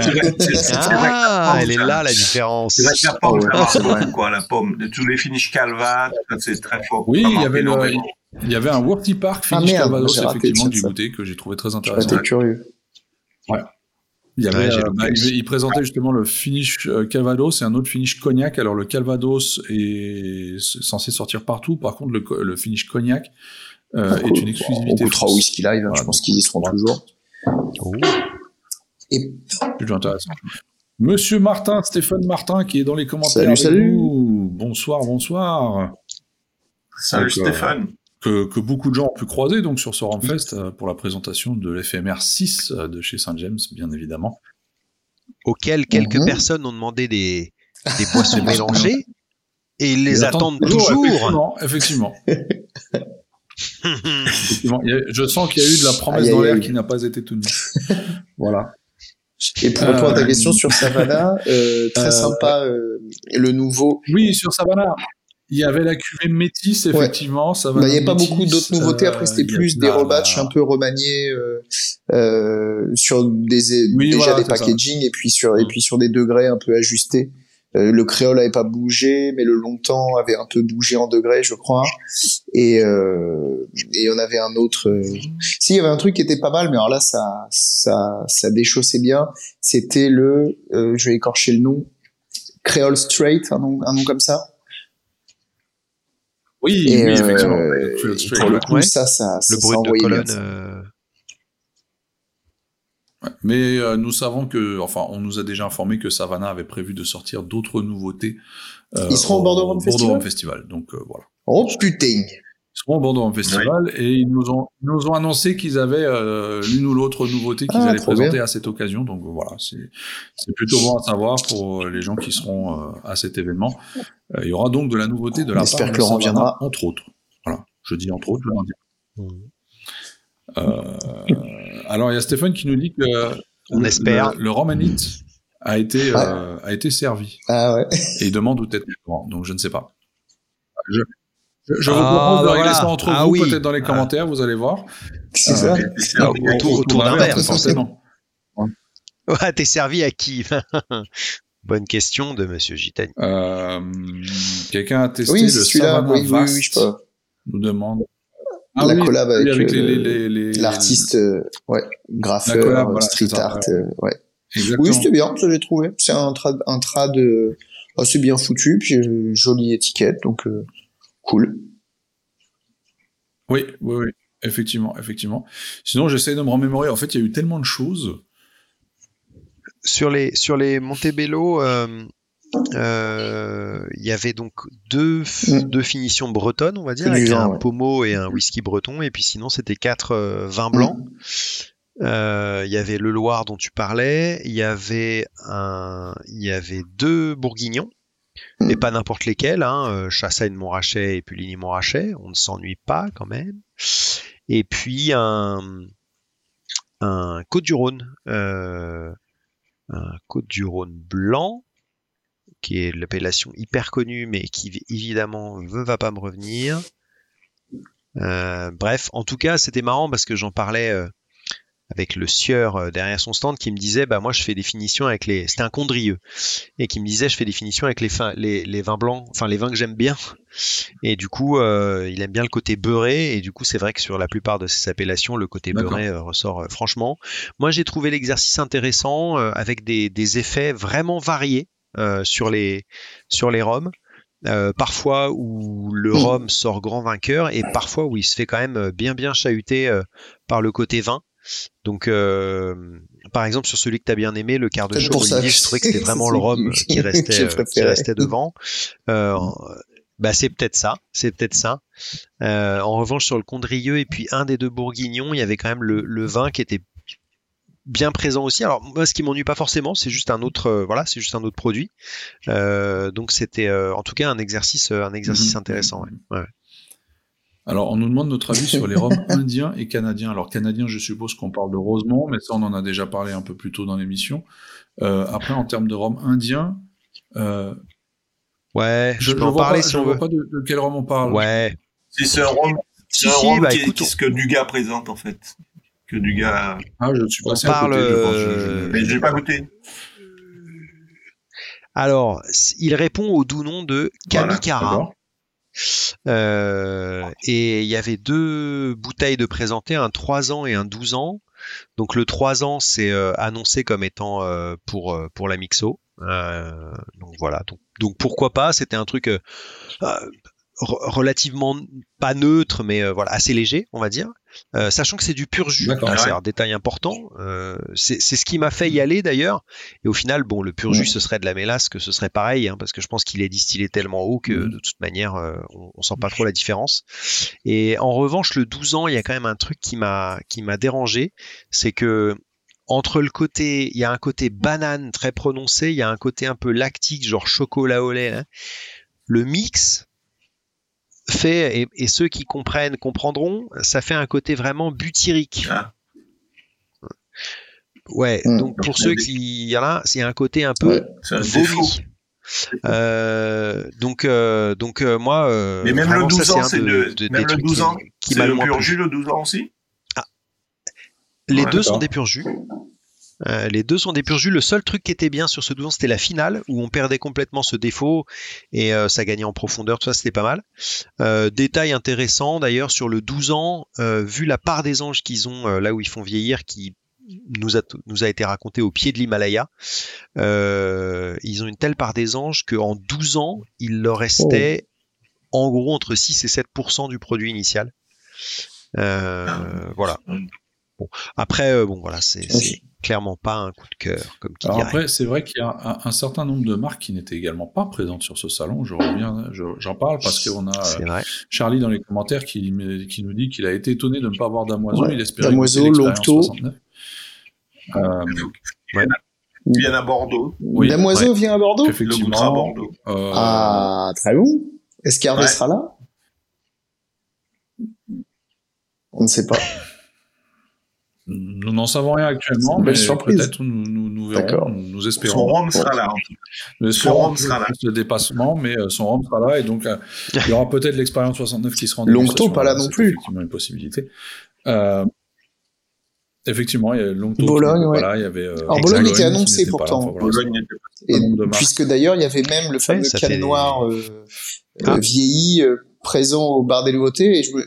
Ah, elle est là, la différence. C'est la pomme, Oh, beaucoup, quoi, la pomme. De tous les finishes Calva, ça, c'est très fort. Oui, il y avait le-. Il y avait un Worthy Park Ah, finish merde, Calvados, effectivement, ça, que j'ai ça. goûté, que j'ai trouvé très J'étais intéressant. curieux. Il, y avait, Ouais, euh, bah, il, il présentait justement le finish euh, Calvados et un autre finish Cognac. Alors le Calvados est censé sortir partout. Par contre, le, le finish Cognac euh, Ah, est une exclusivité. On goûtera whisky live, hein, Voilà, je pense qu'ils y seront voilà. toujours. Oh. Et Plutôt intéressant. Monsieur Martin, Stéphane Martin, qui est dans les commentaires. Salut, salut. nous. Bonsoir, bonsoir. Salut Donc, euh, Stéphane. Que, que beaucoup de gens ont pu croiser donc sur ce Ramfest euh, pour la présentation de l'FMR 6 euh, de chez Saint James, bien évidemment. Auquel quelques Mhm. personnes ont demandé des, des boissons mélangées. Et ils les Ils attendent toujours. Effectivement, effectivement. Effectivement, je sens qu'il y a eu de la promesse dans l'air qui n'a pas été tenue. voilà. Et pour répondre à ta Euh, question sur Savannah, euh, très euh, sympa, euh, le nouveau. Oui, sur Savannah, il y avait la cuvée métisse, Ouais. effectivement. Savannah Bah, il n'y a pas beaucoup d'autres nouveautés. Après, c'était plus des rebatchs un peu remaniés euh, euh, sur des Oui, déjà voilà, des ça. packaging et puis sur et Mm. puis sur des degrés un peu ajustés. Euh, le créole avait pas bougé, mais le longtemps avait un peu bougé en degrés, je crois. Et euh, et on avait un autre. euh, Si, il y avait un truc qui était pas mal, mais alors là, ça ça ça déchaussait bien. C'était le, euh, je vais écorcher le nom, Creole Straight, un nom un nom comme ça. Oui, Et, oui, euh, effectivement. et pour le coup, Ouais. ça, ça, Le ça brut de colonne. euh, Ouais. Mais euh, nous savons que, enfin, on nous a déjà informé que Savannah avait prévu de sortir d'autres nouveautés. euh, Ils seront au Bordeaux Festival Festival. Donc euh, voilà. Oh putain seront au Bordeaux Rhum Festival et ils nous ont, ils nous ont annoncé qu'ils avaient euh, l'une ou l'autre nouveauté qu'ils Ah, allaient présenter bien. à cette occasion. Donc euh, voilà, c'est c'est plutôt bon à savoir pour euh, les gens qui seront euh, à cet événement. Euh, il y aura donc de la nouveauté de On la part que de Laurent viendra. entre autres. Voilà, je dis entre autres. Je. Euh, alors il y a Stéphane qui nous dit que On le, espère. le, le Romanite a été euh, a été servi Ah ouais. et il demande où t'es donc je ne sais pas. Je, je, je vous Ah, propose de bah régler voilà. ça entre Ah vous, oui. peut-être dans les Ah. commentaires, vous allez voir. C'est Euh, ça. C'est un- autour- autour d'un verre, forcément. Ouais, t'es servi à qui Bonne question de Monsieur Gitani. Euh, Quelqu'un a testé Oui, le. Savannah Oui, oui, Vast oui, je peux. nous demande. Ah la collab avec, avec euh, l'artiste, euh, ouais, graffeur, street art, euh, ouais. Oui, c'était bien, ça j'ai trouvé. C'est un trad, un trad assez bien foutu, puis jolie étiquette, donc cool. Oui, oui, oui, effectivement, effectivement. Sinon, j'essaie de me remémorer. En fait, il y a eu tellement de choses. Sur les sur les Montebello, euh, il y avait donc deux, mm. deux finitions bretonnes, on va dire, avec un pommeau et un whisky breton, et puis sinon c'était quatre euh, vins blancs. Mm. Euh, il y avait le Loire dont tu parlais, il y avait un, il y avait deux bourguignons, mm. et pas n'importe lesquels, hein, Chassagne Montrachet et Puligny Montrachet, on ne s'ennuie pas quand même. Et puis un, Côte du Rhône, un Côte du Rhône blanc, qui est l'appellation hyper connue, mais qui évidemment ne va pas me revenir. Euh, bref, en tout cas, c'était marrant parce que j'en parlais euh, avec le sieur euh, derrière son stand qui me disait, bah moi je fais des finitions avec les, c'était un condrieux, et qui me disait, je fais des finitions avec les, les, les vins blancs, enfin les vins que j'aime bien, et du coup, il aime bien le côté beurré, et du coup, c'est vrai que sur la plupart de ces appellations, le côté beurré ressort franchement. Moi, j'ai trouvé l'exercice intéressant avec des, des effets vraiment variés. Euh, sur les sur les roms. Euh, parfois où le rhum sort grand vainqueur et parfois où il se fait quand même bien bien chahuter euh, par le côté vin. Donc, par exemple, sur celui que tu as bien aimé, le quart de chaud, je trouvais que c'était vraiment le rhum qui restait, qui restait devant. bah, c'est peut-être ça, c'est peut-être ça. en revanche, sur le Condrieux et puis un des deux Bourguignons, il y avait quand même le, le vin qui était bien présent aussi. Alors moi, ce qui m'ennuie pas forcément, c'est juste un autre, euh, voilà, c'est juste un autre produit. Euh, donc c'était, euh, en tout cas, un exercice, un exercice mhm. intéressant. Ouais. Alors, on nous demande notre avis sur les rhums indiens et canadiens. Alors, canadiens, je suppose qu'on parle de Rosemont, mais ça, on en a déjà parlé un peu plus tôt dans l'émission. après, en termes de rhum indien, ouais, je, peux en parler si on veut. pas de, quel rhum on parle. Ouais. C'est un rhum, si, un bah, qui, ce que Dugas présente en fait que du gars. Ah, je suis passé parle, à côté, je pense. Je, Mais j'ai pas goûté. Alors, il répond au doux nom de Kamikara. euh, et il y avait deux bouteilles de présenter, un 3 ans et un 12 ans. Donc le 3 ans, c'est euh, annoncé comme étant euh, pour, euh, pour la Mixo. donc voilà. Donc, donc pourquoi pas? C'était un truc relativement pas neutre, mais voilà assez léger, on va dire. Euh, sachant que c'est du pur jus. C'est un détail important. Euh, c'est ce qui m'a fait y aller d'ailleurs. Et au final, bon, le pur jus, ce serait de la mélasse, que ce serait pareil, hein, parce que je pense qu'il est distillé tellement haut que mhm. de toute manière, euh, on, on, sent pas trop la différence. Et en revanche, le 12 ans, il y a quand même un truc qui m'a qui m'a dérangé, c'est que entre le côté, il y a un côté banane très prononcé, il y a un côté un peu lactique, genre chocolat au lait. Hein. Le mix, fait, et, ceux qui comprennent comprendront, ça fait un côté vraiment butyrique. Ah. Ouais, hmm. donc pour ceux qui y a c'est un côté un peu vomi. Euh, donc, euh, donc euh, moi, mais même le 12 ans, c'est le, même le 12 ans, qui, qui le pur jus le 12 ans aussi? Ah. Les deux sont des purs jus. Euh, les deux sont des purs jus. Le seul truc qui était bien sur ce 12 ans, c'était la finale où on perdait complètement ce défaut et euh, ça gagnait en profondeur. Tout ça, c'était pas mal. Euh, détail intéressant d'ailleurs sur le 12 ans, vu la part des anges qu'ils ont là où ils font vieillir, qui nous a, nous a été raconté au pied de l'Himalaya. ils ont une telle part des anges qu'en 12 ans, il leur restait en gros entre 6 et 7% du produit initial. voilà. Bon, après, bon, voilà, c'est clairement pas un coup de cœur, comme qui Alors après, c'est vrai qu'il y a un, certain nombre de marques qui n'étaient également pas présentes sur ce salon. Je reviens, j'en parle parce qu'on a euh, Charlie dans les commentaires qui, qui nous dit qu'il a été étonné de ne pas voir Damoiseau. Il espérait Damoiseau, Longto. Euh, Il vient à Bordeaux. Oui, Damoiseau vient à Bordeaux? Effectivement. à Bordeaux. Euh... Ah, très bon. Est-ce qu'Hervé sera là? On ne sait pas. Nous n'en savons rien actuellement, mais peut-être nous, nous, nous verrons, nous, espérons. Son rhum sera là. Son rhum sera là. Le dépassement, mais euh, son rhum sera là, et donc euh, il y aura peut-être l'expérience 69 qui sera en Longto, pas là non plus. Effectivement, une possibilité. Euh, effectivement, il y a Longto. Bologne, ouais. Voilà, il y avait. Euh, Alors Bologne était annoncé pourtant. Bologne et, puisque d'ailleurs il y avait même le fameux ouais, canne noir euh, ah. vieilli présents au bar des nouveautés et je me-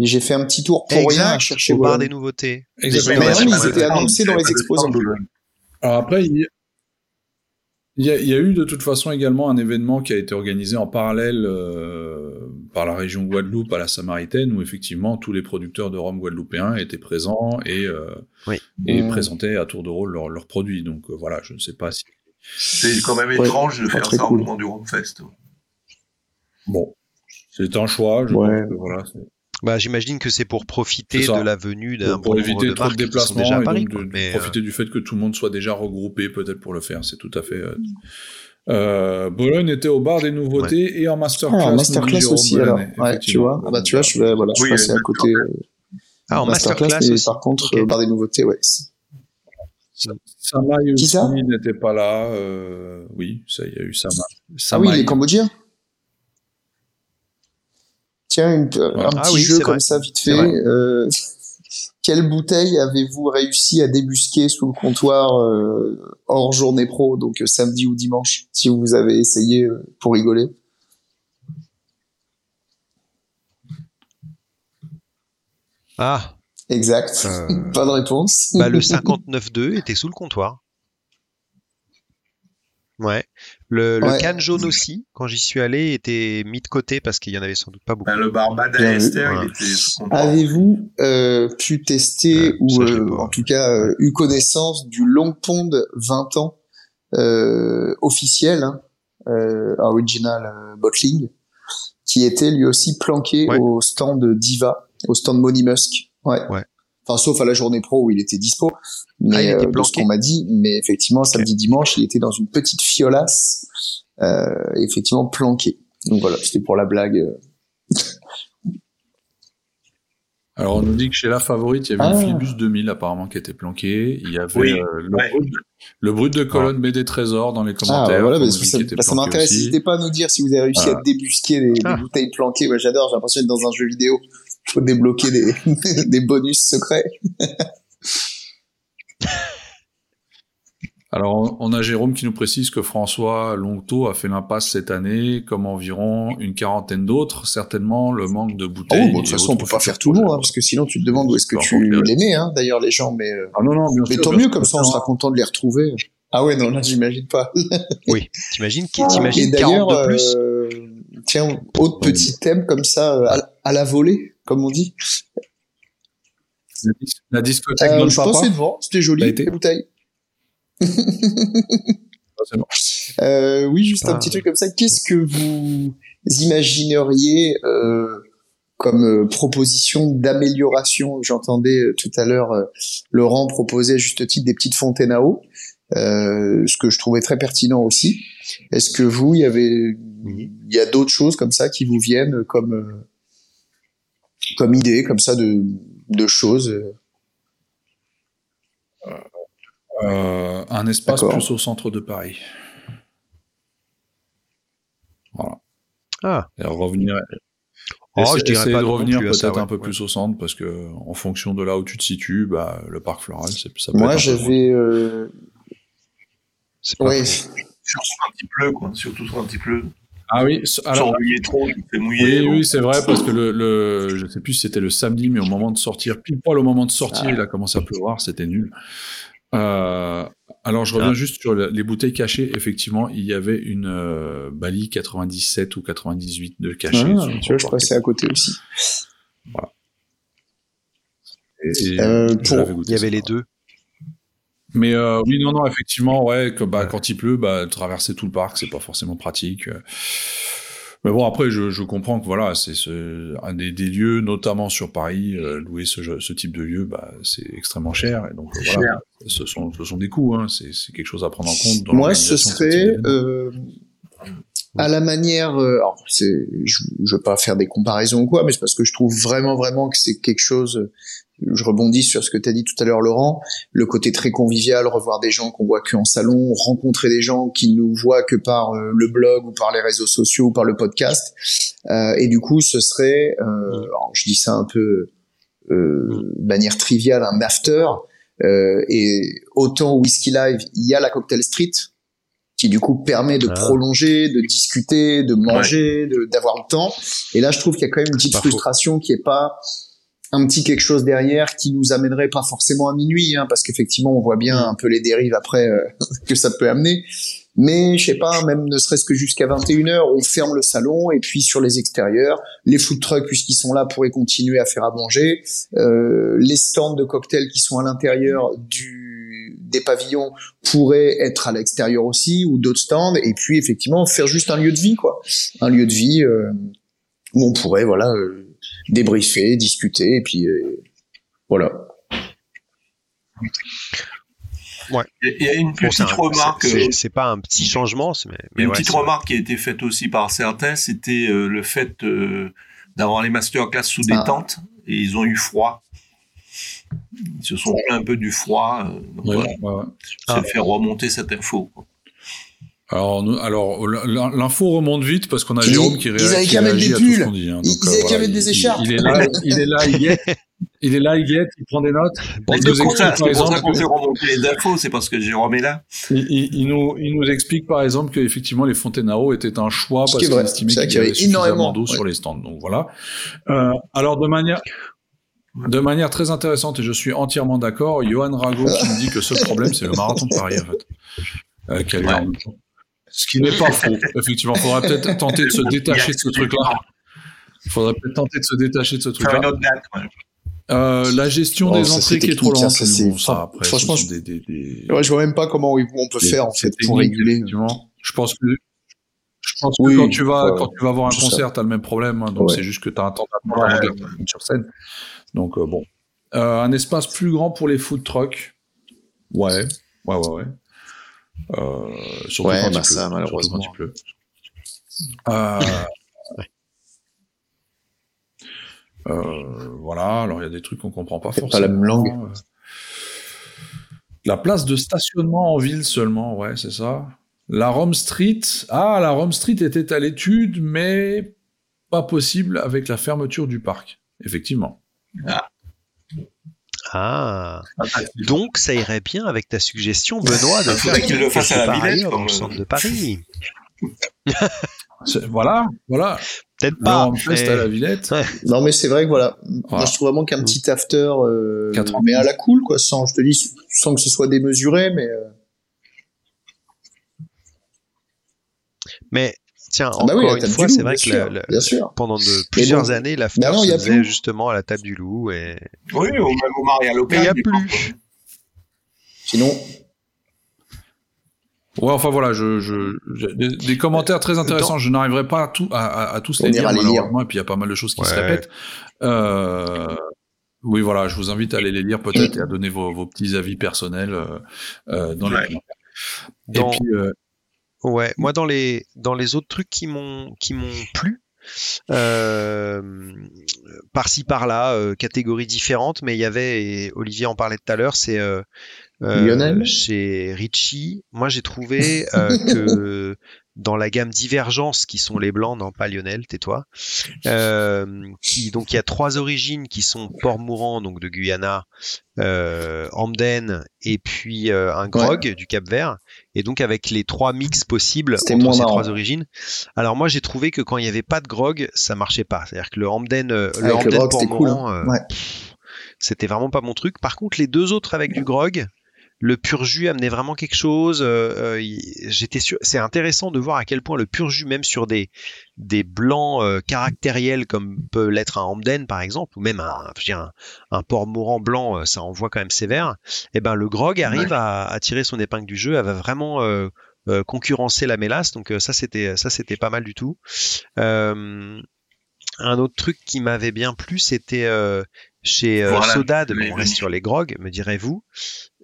et j'ai fait un petit tour pour rien à chercher au bar des nouveautés. Exactement. Mais ils étaient annoncés dans les exposants. Alors après, il y, a, il y a- il y a eu de toute façon également un événement qui a été organisé en parallèle euh, par la région Guadeloupe à la Samaritaine, où effectivement tous les producteurs de rhum guadeloupéens étaient présents et, euh, Oui. et Mmh. présentaient à tour de rôle leurs produits. Donc euh, voilà, je ne sais pas si... C'est quand même Ouais, étrange de faire ça au cool. moment du Romfest. Bon, c'est un choix. Je Ouais. pense que voilà, c'est- Bah, j'imagine que c'est pour profiter de la venue d'un pour, pour bon éviter nombre de trop de déplacements déjà à et Paris. donc de, quoi. de Mais, euh, profiter du fait que tout le monde soit déjà regroupé peut-être pour le faire. C'est tout à fait. Euh, euh, Bologne était au bar des nouveautés et en masterclass. Ah, en masterclass aussi alors. Ouais, tu vois. Ah bah tu vois, je suis voilà, je Oui, euh, à côté. euh, Ah, en masterclass, mais aussi. par contre, Ok. euh, bar des nouveautés, ouais. Samaï Qui aussi ça n'était pas là. euh, oui, ça, il y a eu Samaï. Ah oui, les Cambodgiens? Tiens, une- un Ah petit oui, jeu comme vrai. ça, vite fait. Euh, quelle bouteille avez-vous réussi à débusquer sous le comptoir euh, hors journée pro, donc euh, samedi ou dimanche, si vous avez essayé euh, pour rigoler? Ah, Exact. euh, Pas de réponse. bah, le 59.2 était sous le comptoir. Ouais. Le, le Ouais. canne jaune aussi, quand j'y suis allé, était mis de côté parce qu'il y en avait sans doute pas beaucoup. Ben, le bar Bad Bien vu. Esther, Voilà. il était. Avez-vous euh, pu tester Ouais, ou euh, en tout cas euh, eu connaissance du Long Pond 20 ans euh, officiel, hein, euh, original euh, bottling, qui était lui aussi planqué Ouais. au stand Diva, au stand Money Musk. Ouais. Ouais. Enfin, sauf à la journée pro où il était dispo. Mais Ah, il était euh, de ce qu'on m'a dit, mais effectivement samedi dimanche, il était dans une petite fiolasse, euh, effectivement planqué. Donc voilà, c'était pour la blague. euh, Alors, on nous dit que chez la favorite, il y avait Ah. le Philibus 2000 apparemment qui était planqué. Il y avait Oui, euh, le, ouais. brut, le brut de colonne BD Trésor dans les Ah, commentaires. voilà, ça, bah, ça m'intéresse. N'hésitez pas à nous dire si vous avez réussi Voilà. à débusquer Ah. bouteilles planquées. Ouais, j'adore, j'ai l'impression d'être dans un jeu vidéo. Il faut débloquer des, des bonus secrets. Alors, on- a Jérôme qui nous précise que François Longto a fait l'impasse cette année, comme environ une quarantaine d'autres. Certainement, le manque de Oh, bouteilles. bon, de toute façon, on autres peut pas faire tout le monde, hein, parce que sinon tu te demandes où est-ce que Peu tu mets, hein, d'ailleurs, les gens, mais, euh, Ah non, non, bien mais sûr. tant bien mieux, sûr, comme ça, on sera content de les retrouver. Ah ouais, non, là, j'imagine pas. Oui. T'imagines, Et t'imagines d'ailleurs, 40 de plus euh, tiens, autre petit thème comme ça, euh, à, à la volée, comme on dit. La dis- La discothèque Euh, dans le je papa. passais devant, c'était joli, été les bouteilles. Ah, bon. Euh, oui, juste un petit truc comme ça. Qu'est-ce que vous imagineriez euh, comme euh, proposition d'amélioration? J'entendais euh, tout à l'heure euh, Laurent proposer à juste titre des petites fontaines à eau, euh, ce que je trouvais très pertinent aussi. Est-ce que vous, il y avait, il y a d'autres choses comme ça qui vous viennent comme euh, comme idée, comme ça de de choses euh, un espace plus au centre de Paris. Voilà. Ah. Et revenir. Oh, essayer- je dirais essayer pas de revenir peut-être ouais. un peu Ouais. plus au centre parce que en fonction de là où tu te situes, bah, le parc floral, c'est ça peut Moi, être un peu loin. j'avais, euh, faux. Surtout quand il pleut, quoi. Surtout quand il pleut. Ah oui, alors Sur le métro, il fait mouiller. oui, donc- oui, c'est vrai parce que le, le je sais plus si c'était le samedi, mais au moment de sortir, pile poil au moment de sortir, Ah. il a commencé à pleuvoir, c'était nul. Euh, alors je reviens Ah. juste sur le- les bouteilles cachées. Effectivement, il y avait une euh, Bali 97 ou 98 de cachées. ah, tu vois, je passais à côté aussi. Et- et Euh, pour- Il y avait ça. les deux. Mais euh, oui, non, non, effectivement, ouais, que, bah, Ouais. quand il pleut, bah, traverser tout le parc, c'est pas forcément pratique. euh. Mais bon, après, je, je comprends que voilà, c'est ce, un des, des lieux, notamment sur Paris, euh, louer ce, type de lieu, bah, c'est extrêmement cher. Et donc, voilà, ce sont, ce sont des coûts, hein, c'est c'est quelque chose à prendre en compte. Dans Moi, ce serait euh, à la manière. euh, alors, je, je veux pas faire des comparaisons ou quoi, mais c'est parce que je trouve vraiment, vraiment que c'est quelque chose. euh, Je rebondis sur ce que tu as dit tout à l'heure, Laurent. Le côté très convivial, revoir des gens qu'on voit que en salon, rencontrer des gens qui nous voient que par euh, le blog ou par les réseaux sociaux ou par le podcast. Euh, et du coup, ce serait, euh, je dis ça un peu de manière triviale, un after. Et autant au Whisky Live, il y a la Cocktail Street, qui du coup permet de Ah. prolonger, de discuter, de manger, d'avoir le temps. Et là, je trouve qu'il y a quand même une petite faux. frustration qui est pas un petit quelque chose derrière qui nous amènerait pas forcément à minuit, hein, parce qu'effectivement, on voit bien un peu les dérives après euh, que ça peut amener. Mais je sais pas, même ne serait-ce que jusqu'à 21h, on ferme le salon et puis sur les extérieurs, les food trucks puisqu'ils sont là pourraient continuer à faire à manger, euh, les stands de cocktails qui sont à l'intérieur du des pavillons pourraient être à l'extérieur aussi ou d'autres stands et puis effectivement faire juste un lieu de vie quoi, un lieu de vie euh, où on pourrait voilà euh, débriefer, discuter et puis euh, Il y a une petite c'est un- remarque. c'est- euh, c'est- pas un petit changement, mais, mais une ouais, petite remarque qui a été faite aussi par certains, c'était euh, le fait euh, d'avoir les masterclass sous Ah. détente et ils ont eu froid. Ils se sont plaints un peu du froid. euh, donc Ouais, voilà, ouais, ouais. ça Ah. fait remonter cette info. quoi. Alors, nous- alors l'in- l'info remonte vite parce qu'on a Jérôme qui, ils ré- avaient qui qu'à mettre réagit des à tout ce pulls. qu'on dit. hein. Ils- Donc, ils avaient qu'à voilà, mettre des écharpes. Il, est là, il est là, il guette. Il est là, il guette, il prend des notes. C'est pour explique, ça, par c'est pour ça exemple, qu'on fait remonter les infos, c'est parce que Jérôme est là. il, il- il nous, il nous explique par exemple qu'effectivement les Fontenaro étaient un choix Ce parce qui est qu'il estimait qu'il y avait énormément, d'eau ouais. sur les stands. Donc voilà. Euh, alors de manière, de manière très intéressante et je suis entièrement d'accord, Johan Rago qui nous dit que ce problème c'est le marathon de Paris en fait. Euh, qui a lieu Ouais. en même temps. Ce qui n'est pas faux. Effectivement, il faudrait peut-être tenter de se détacher de ce truc-là. Il faudrait peut-être tenter de se détacher de ce truc-là. ouais. Euh, la gestion Oh, des entrées c'est qui est trop lente, ça, c'est- bon, ça après, ce franchement, je- des, des, des, Ouais, je vois même pas comment on peut des- faire en fait pour réguler. Je pense que je pense que Oui, quand tu vas ouais, quand tu vas voir un concert, t'as le même problème. hein, donc Ouais. c'est juste que t'as un temps d'attente personne sur scène. Donc euh, bon, Euh, un espace plus grand pour les food trucks. Ouais, ouais, ouais, ouais. Euh, surtout Ouais, quand bah il ça, pleut, malheureusement. quand il pleut. Euh, euh, voilà, alors il y a des trucs qu'on comprend pas C'est forcément. pas la même langue. Euh, La place de stationnement en ville seulement, ouais, c'est ça. La Rome Street, ah, la Rome Street était à l'étude, mais pas possible avec la fermeture du parc. Effectivement. Ah, donc ça irait bien avec ta suggestion, Benoît, de Il faudrait faire qu'il le fasse à la ailleurs dans le euh, centre de Paris. Voilà, voilà. Peut-être pas. Mais- à la Villette. Ouais. Non, mais c'est vrai que voilà. Voilà. Moi, je trouve vraiment qu'un petit after, euh, 80. mais à la cool, quoi, sans, je te dis, sans que ce soit démesuré, mais euh, Mais tiens, Ah bah encore la une fois, c'est vrai bien que la- sûr, la- bien sûr. pendant de plusieurs années, l'after bah non, se faisait plus. justement à la table du loup. Et... Oui, ou même au Maria local. il n'y a plus. Sinon, Ouais, enfin voilà, je, je, j'ai des, des commentaires très intéressants. Je n'arriverai pas à, tout, à, à, à tous On les lire, ira les lire. malheureusement, et puis il y a pas mal de choses qui se répètent. Euh, oui, voilà, je vous invite à aller les lire peut-être et à donner vos, vos petits avis personnels euh, euh, dans les commentaires. Dans- Et puis, euh, Ouais, moi dans les dans les autres trucs qui m'ont qui m'ont plu, euh, par-ci par-là, euh, catégories différentes, mais il y avait et Olivier en parlait tout à l'heure, c'est euh, euh, Lionel? chez Richie. Moi j'ai trouvé euh, que dans la gamme Divergence, qui sont les blancs, non pas Lionel, tais-toi, euh, qui donc il y a trois origines qui sont Port Mourant donc de Guyana, euh, Hamden et puis euh, un grog du Cap Vert. Et donc avec les trois mix possibles entre moins ces marrant. trois origines. Alors moi j'ai trouvé que quand il n'y avait pas de grog, ça marchait pas. C'est-à-dire que le Hamden, euh, le grog, Port cool, Mourant, ouais. pff, c'était vraiment pas mon truc. Par contre les deux autres avec du grog, le pur jus amenait vraiment quelque chose. euh, euh, J'étais sûr. C'est intéressant de voir à quel point le pur jus, même sur des des blancs euh, caractériels comme peut l'être un Hamden par exemple, ou même un, je veux dire, un, un port mourant blanc, euh, ça envoie quand même sévère. Et ben le grog arrive à, à tirer son épingle du jeu, elle va vraiment euh, euh, concurrencer la mélasse. Donc euh, ça c'était ça c'était pas mal du tout. Euh, un autre truc qui m'avait bien plu, c'était euh, chez euh, Voilà, Sodade, bon, on reste sur les grogs, me direz-vous,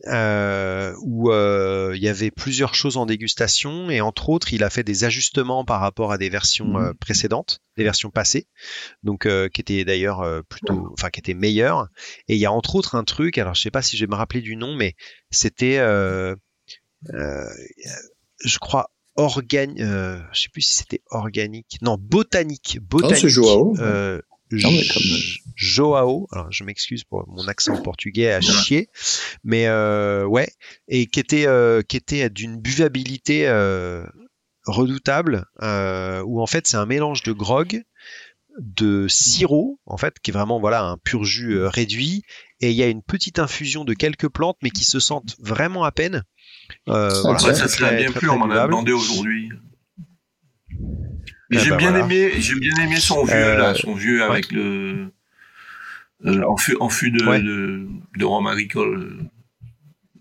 euh, où euh, il y avait plusieurs choses en dégustation et entre autres, il a fait des ajustements par rapport à des versions euh, précédentes, des versions passées, donc euh, qui étaient d'ailleurs euh, plutôt, enfin qui étaient meilleures. Et il y a entre autres un truc, alors je sais pas si je vais me rappeler du nom, mais c'était, euh, euh, je crois organique, euh, je sais plus si c'était organique, non botanique, c'est botanique. Joao. euh, Joao. Alors, je m'excuse pour mon accent portugais à chier, mais euh, ouais, et qui était euh, qui était d'une buvabilité euh, redoutable, où en fait c'est un mélange de grog, de sirop, en fait, qui est vraiment voilà un pur jus réduit, et il y a une petite infusion de quelques plantes, mais qui se sentent vraiment à peine. voilà, ça serait bien plus, on m'en a demandé aujourd'hui. Ah j'ai bah bien aimé, j'ai bien aimé son vieux là, son vieux avec le euh, en fût, en fût de, de, de rhum agricole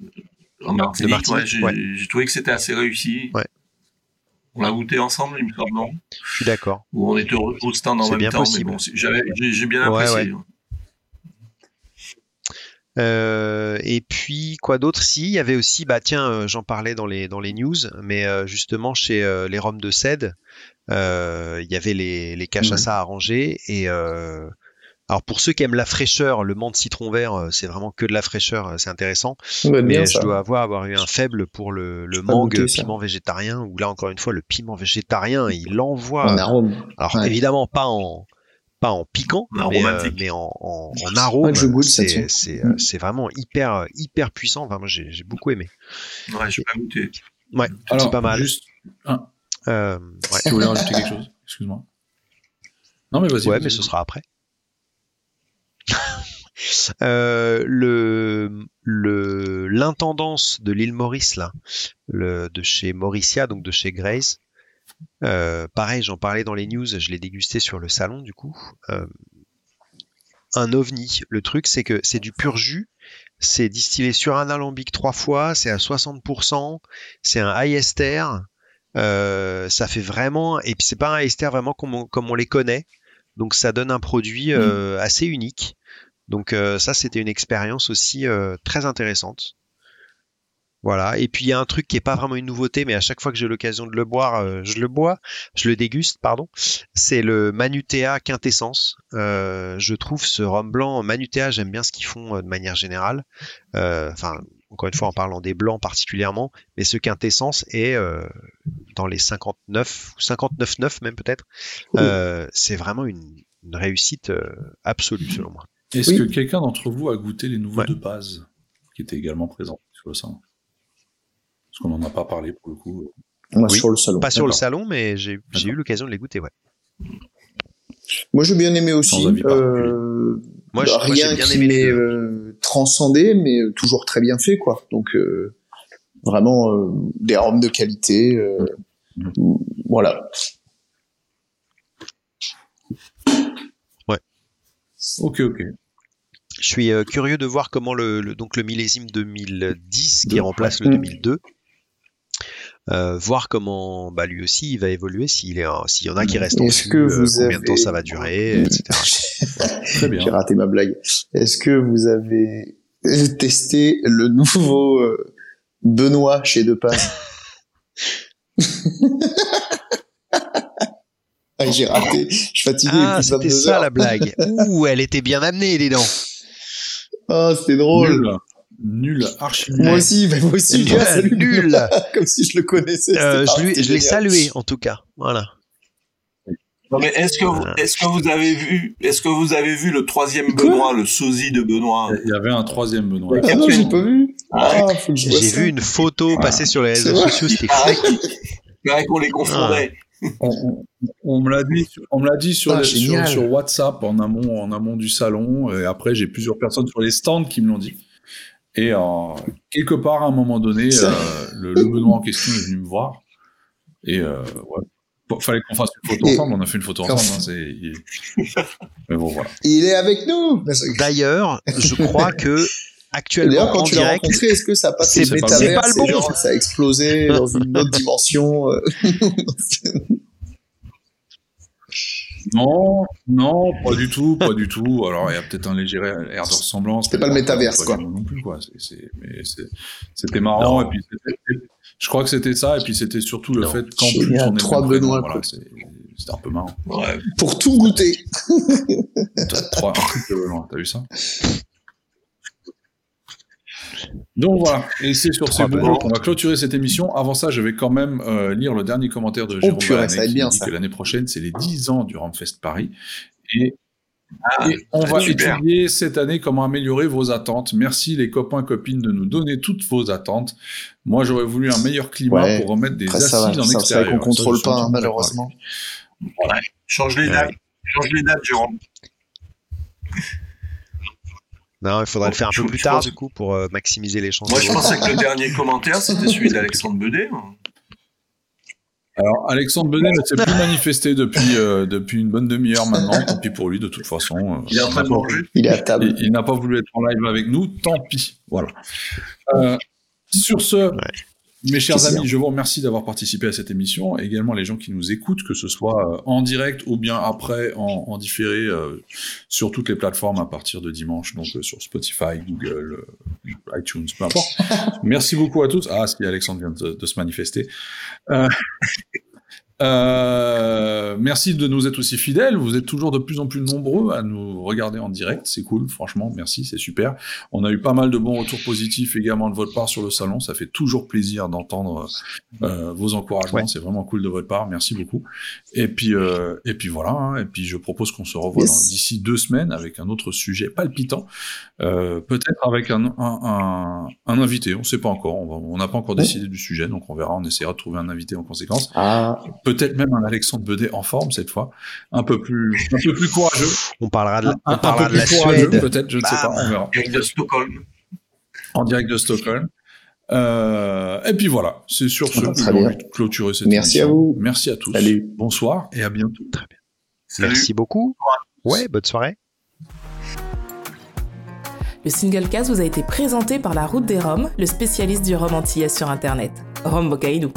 euh, en Martinique. Ouais, j'ai trouvé que c'était assez réussi. On l'a goûté ensemble, il me semble, non? Je suis d'accord. Ou on était au, stand en même temps, possible. mais bon, j'ai bien apprécié. Euh, et puis quoi d'autre? Si, il y avait aussi, bah tiens, euh, j'en parlais dans les dans les news, mais euh, justement chez euh, les Roms de Cède, il y avait les les cachassas arrangés et alors pour ceux qui aiment la fraîcheur, le menthe citron vert, euh, c'est vraiment que de la fraîcheur, euh, c'est intéressant. mais je dois avoir, avoir eu un faible pour le, le mangue piment végétarien, où là encore une fois le piment végétarien, il envoie. En arôme. Alors évidemment pas en pas en piquant, mais, euh, mais, en, en, en arôme. c'est c'est vraiment hyper hyper puissant. Enfin, moi j'ai beaucoup aimé. Ouais, je vais pas goûter. Ouais, c'est pas mal. Juste un. Euh, ouais. Tu voulais rajouter quelque chose Excuse-moi. Non mais vas-y. Ouais, mais ce sera après. Euh, le le l'intendance de l'île Maurice là, le, de chez Mauricia, donc de chez Grace. Euh, pareil, j'en parlais dans les news, je l'ai dégusté sur le salon du coup. Euh, un ovni. Le truc, c'est que c'est du pur jus. C'est distillé sur un alambic trois fois. C'est à 60%. C'est un high ester. ça fait vraiment. Et puis c'est pas un high ester vraiment comme on, comme on les connaît. Donc ça donne un produit mmh. euh, assez unique. Donc euh, ça, c'était une expérience aussi euh, très intéressante. Voilà. Et puis il y a un truc qui est pas vraiment une nouveauté, mais à chaque fois que j'ai l'occasion de le boire, je le bois, je le déguste, pardon. C'est le Manutea Quintessence. je trouve ce rhum blanc Manutea, j'aime bien ce qu'ils font de manière générale. Enfin, encore une fois en parlant des blancs particulièrement, mais ce quintessence est euh, dans les 59 ou 59,9 même peut-être. Euh, c'est vraiment une, réussite euh, absolue selon moi. Est-ce que quelqu'un d'entre vous a goûté les nouveaux de base qui étaient également présents sur le salon? Parce qu'on n'en a pas parlé pour le coup. sur le salon. Pas sur le salon, mais j'ai eu l'occasion de les goûter, ouais. Moi, j'ai bien aimé aussi. Euh, moi, rien qui m'ait euh, transcendé, mais toujours très bien fait, quoi. Donc, euh, vraiment euh, des arômes de qualité. Euh, voilà. Ouais. Ok, ok. Je suis curieux de voir comment le, donc le millésime 2010 qui remplace le 2002 euh, voir comment bah, lui aussi il va évoluer s'il est s'il y en a qui restent en dessus, que euh, combien de temps ça va durer, etc. Très bien. J'ai raté ma blague. Est-ce que vous avez testé le nouveau euh, Benoît chez Depas ah, J'ai raté. Je suis fatigué. Ah, c'était ça la blague. Ouh, elle était bien amenée les dents. Oh, c'était drôle. Nul, archi nul. Moi aussi, mais moi aussi, nul. nul. Comme si je le connaissais. Euh, je l'ai salué, en tout cas. Voilà. Non, mais est-ce que, vous, est-ce que vous avez vu, est-ce que vous avez vu le troisième Benoît, le sosie de Benoît? Il y avait un troisième Benoît. Ah non, j'ai pas vu. Ah, j'ai vu une photo passer sur les réseaux sociaux, c'était fake. qu'on les confondait. On, me l'a dit, on me l'a dit sur, ah, sur, sur, WhatsApp en amont, en amont du salon. Et après, j'ai plusieurs personnes sur les stands qui me l'ont dit. Et euh, quelque part, à un moment donné, euh, le, le, Benoît en question est venu me voir. Et euh, ouais, fallait qu'on fasse une photo ensemble. On a fait une photo ensemble. Hein. Mais bon, voilà. Il est avec nous. D'ailleurs, je crois que actuellement quand en tu direct, rencontré, est-ce que ça a pas c'est, c'est pas le bon. Genre, ça a explosé dans une autre dimension. Non, non, pas du tout, pas du tout. Alors, il y a peut-être un léger air de ressemblance. C'était pas le métaverse, quoi. Non plus, quoi. c'était marrant, et puis je crois que c'était ça, et puis c'était surtout le fait qu'en plus on est trois Benoît, voilà, c'était un peu marrant. Ouais. Pour tout goûter. trois, t'as vu ça? Donc voilà, et c'est sur ces mots qu'on va clôturer cette émission. Avant ça, je vais quand même euh, lire le dernier commentaire de Jérôme oh, purée, ça qui bien, dit ça. que l'année prochaine, c'est les 10 ans du Ramfest Paris. Et Ah, Et on va super. étudier cette année comment améliorer vos attentes. Merci les copains copines de nous donner toutes vos attentes. Moi, j'aurais voulu un meilleur climat Ouais. pour remettre des Après, ça va, assises en ça, extérieur. qu'on contrôle Ça, pas, hein, malheureusement. Change les Ouais. dates. Change les dates, Jérôme. Non, il faudrait le faire un Je- peu plus tard, pense- du coup, pour euh, maximiser les chances. Moi, de je pensais que le dernier commentaire, c'était celui d'Alexandre Bedet. Alors, Alexandre Benet ne s'est plus manifesté depuis, euh, depuis une bonne demi-heure maintenant. Tant pis pour lui, de toute façon. Euh, Il est en train de manger. Il est à table. Il, il n'a pas voulu être en live avec nous, tant pis. Voilà. Euh, sur ce, mes chers amis, je vous remercie d'avoir participé à cette émission. Également les gens qui nous écoutent, que ce soit euh, en direct ou bien après en, en différé euh, sur toutes les plateformes à partir de dimanche, donc euh, sur Spotify, Google, euh, iTunes, peu importe. Merci beaucoup à tous. Ah, si Alexandre vient de, de se manifester. Euh, merci de nous être aussi fidèles. Vous êtes toujours de plus en plus nombreux à nous regarder en direct. C'est cool, franchement. Merci, c'est super. On a eu pas mal de bons retours positifs également de votre part sur le salon. Ça fait toujours plaisir d'entendre euh, vos encouragements. Ouais. C'est vraiment cool de votre part. Merci beaucoup. Et puis, euh, et puis voilà. hein. Et puis je propose qu'on se revoie Yes. d'ici deux semaines avec un autre sujet palpitant. Euh, Peut-être avec un, un, un, un invité. On ne sait pas encore. On n'a pas encore Ouais. décidé du sujet, donc on verra. On essaiera de trouver un invité en conséquence Ah, peut-être même un Alexandre Bedet en forme cette fois, un peu plus, un peu plus courageux, On parlera de la, un, on un parlera peu de la plus courageux, Suède. peut-être, je ne sais pas, on verra. Avec de Stockholm. En direct de Stockholm. Euh, et puis voilà, c'est sur ce que très j'ai bien. envie de clôturer cette Merci émission. à vous. Merci à tous. Salut. Bonsoir et à bientôt. Salut. Merci beaucoup. Ouais, bonne soirée. Le single cast vous a été présenté par la Route des Roms, le spécialiste du rhum antillais sur Internet. Rome Bocaïdou.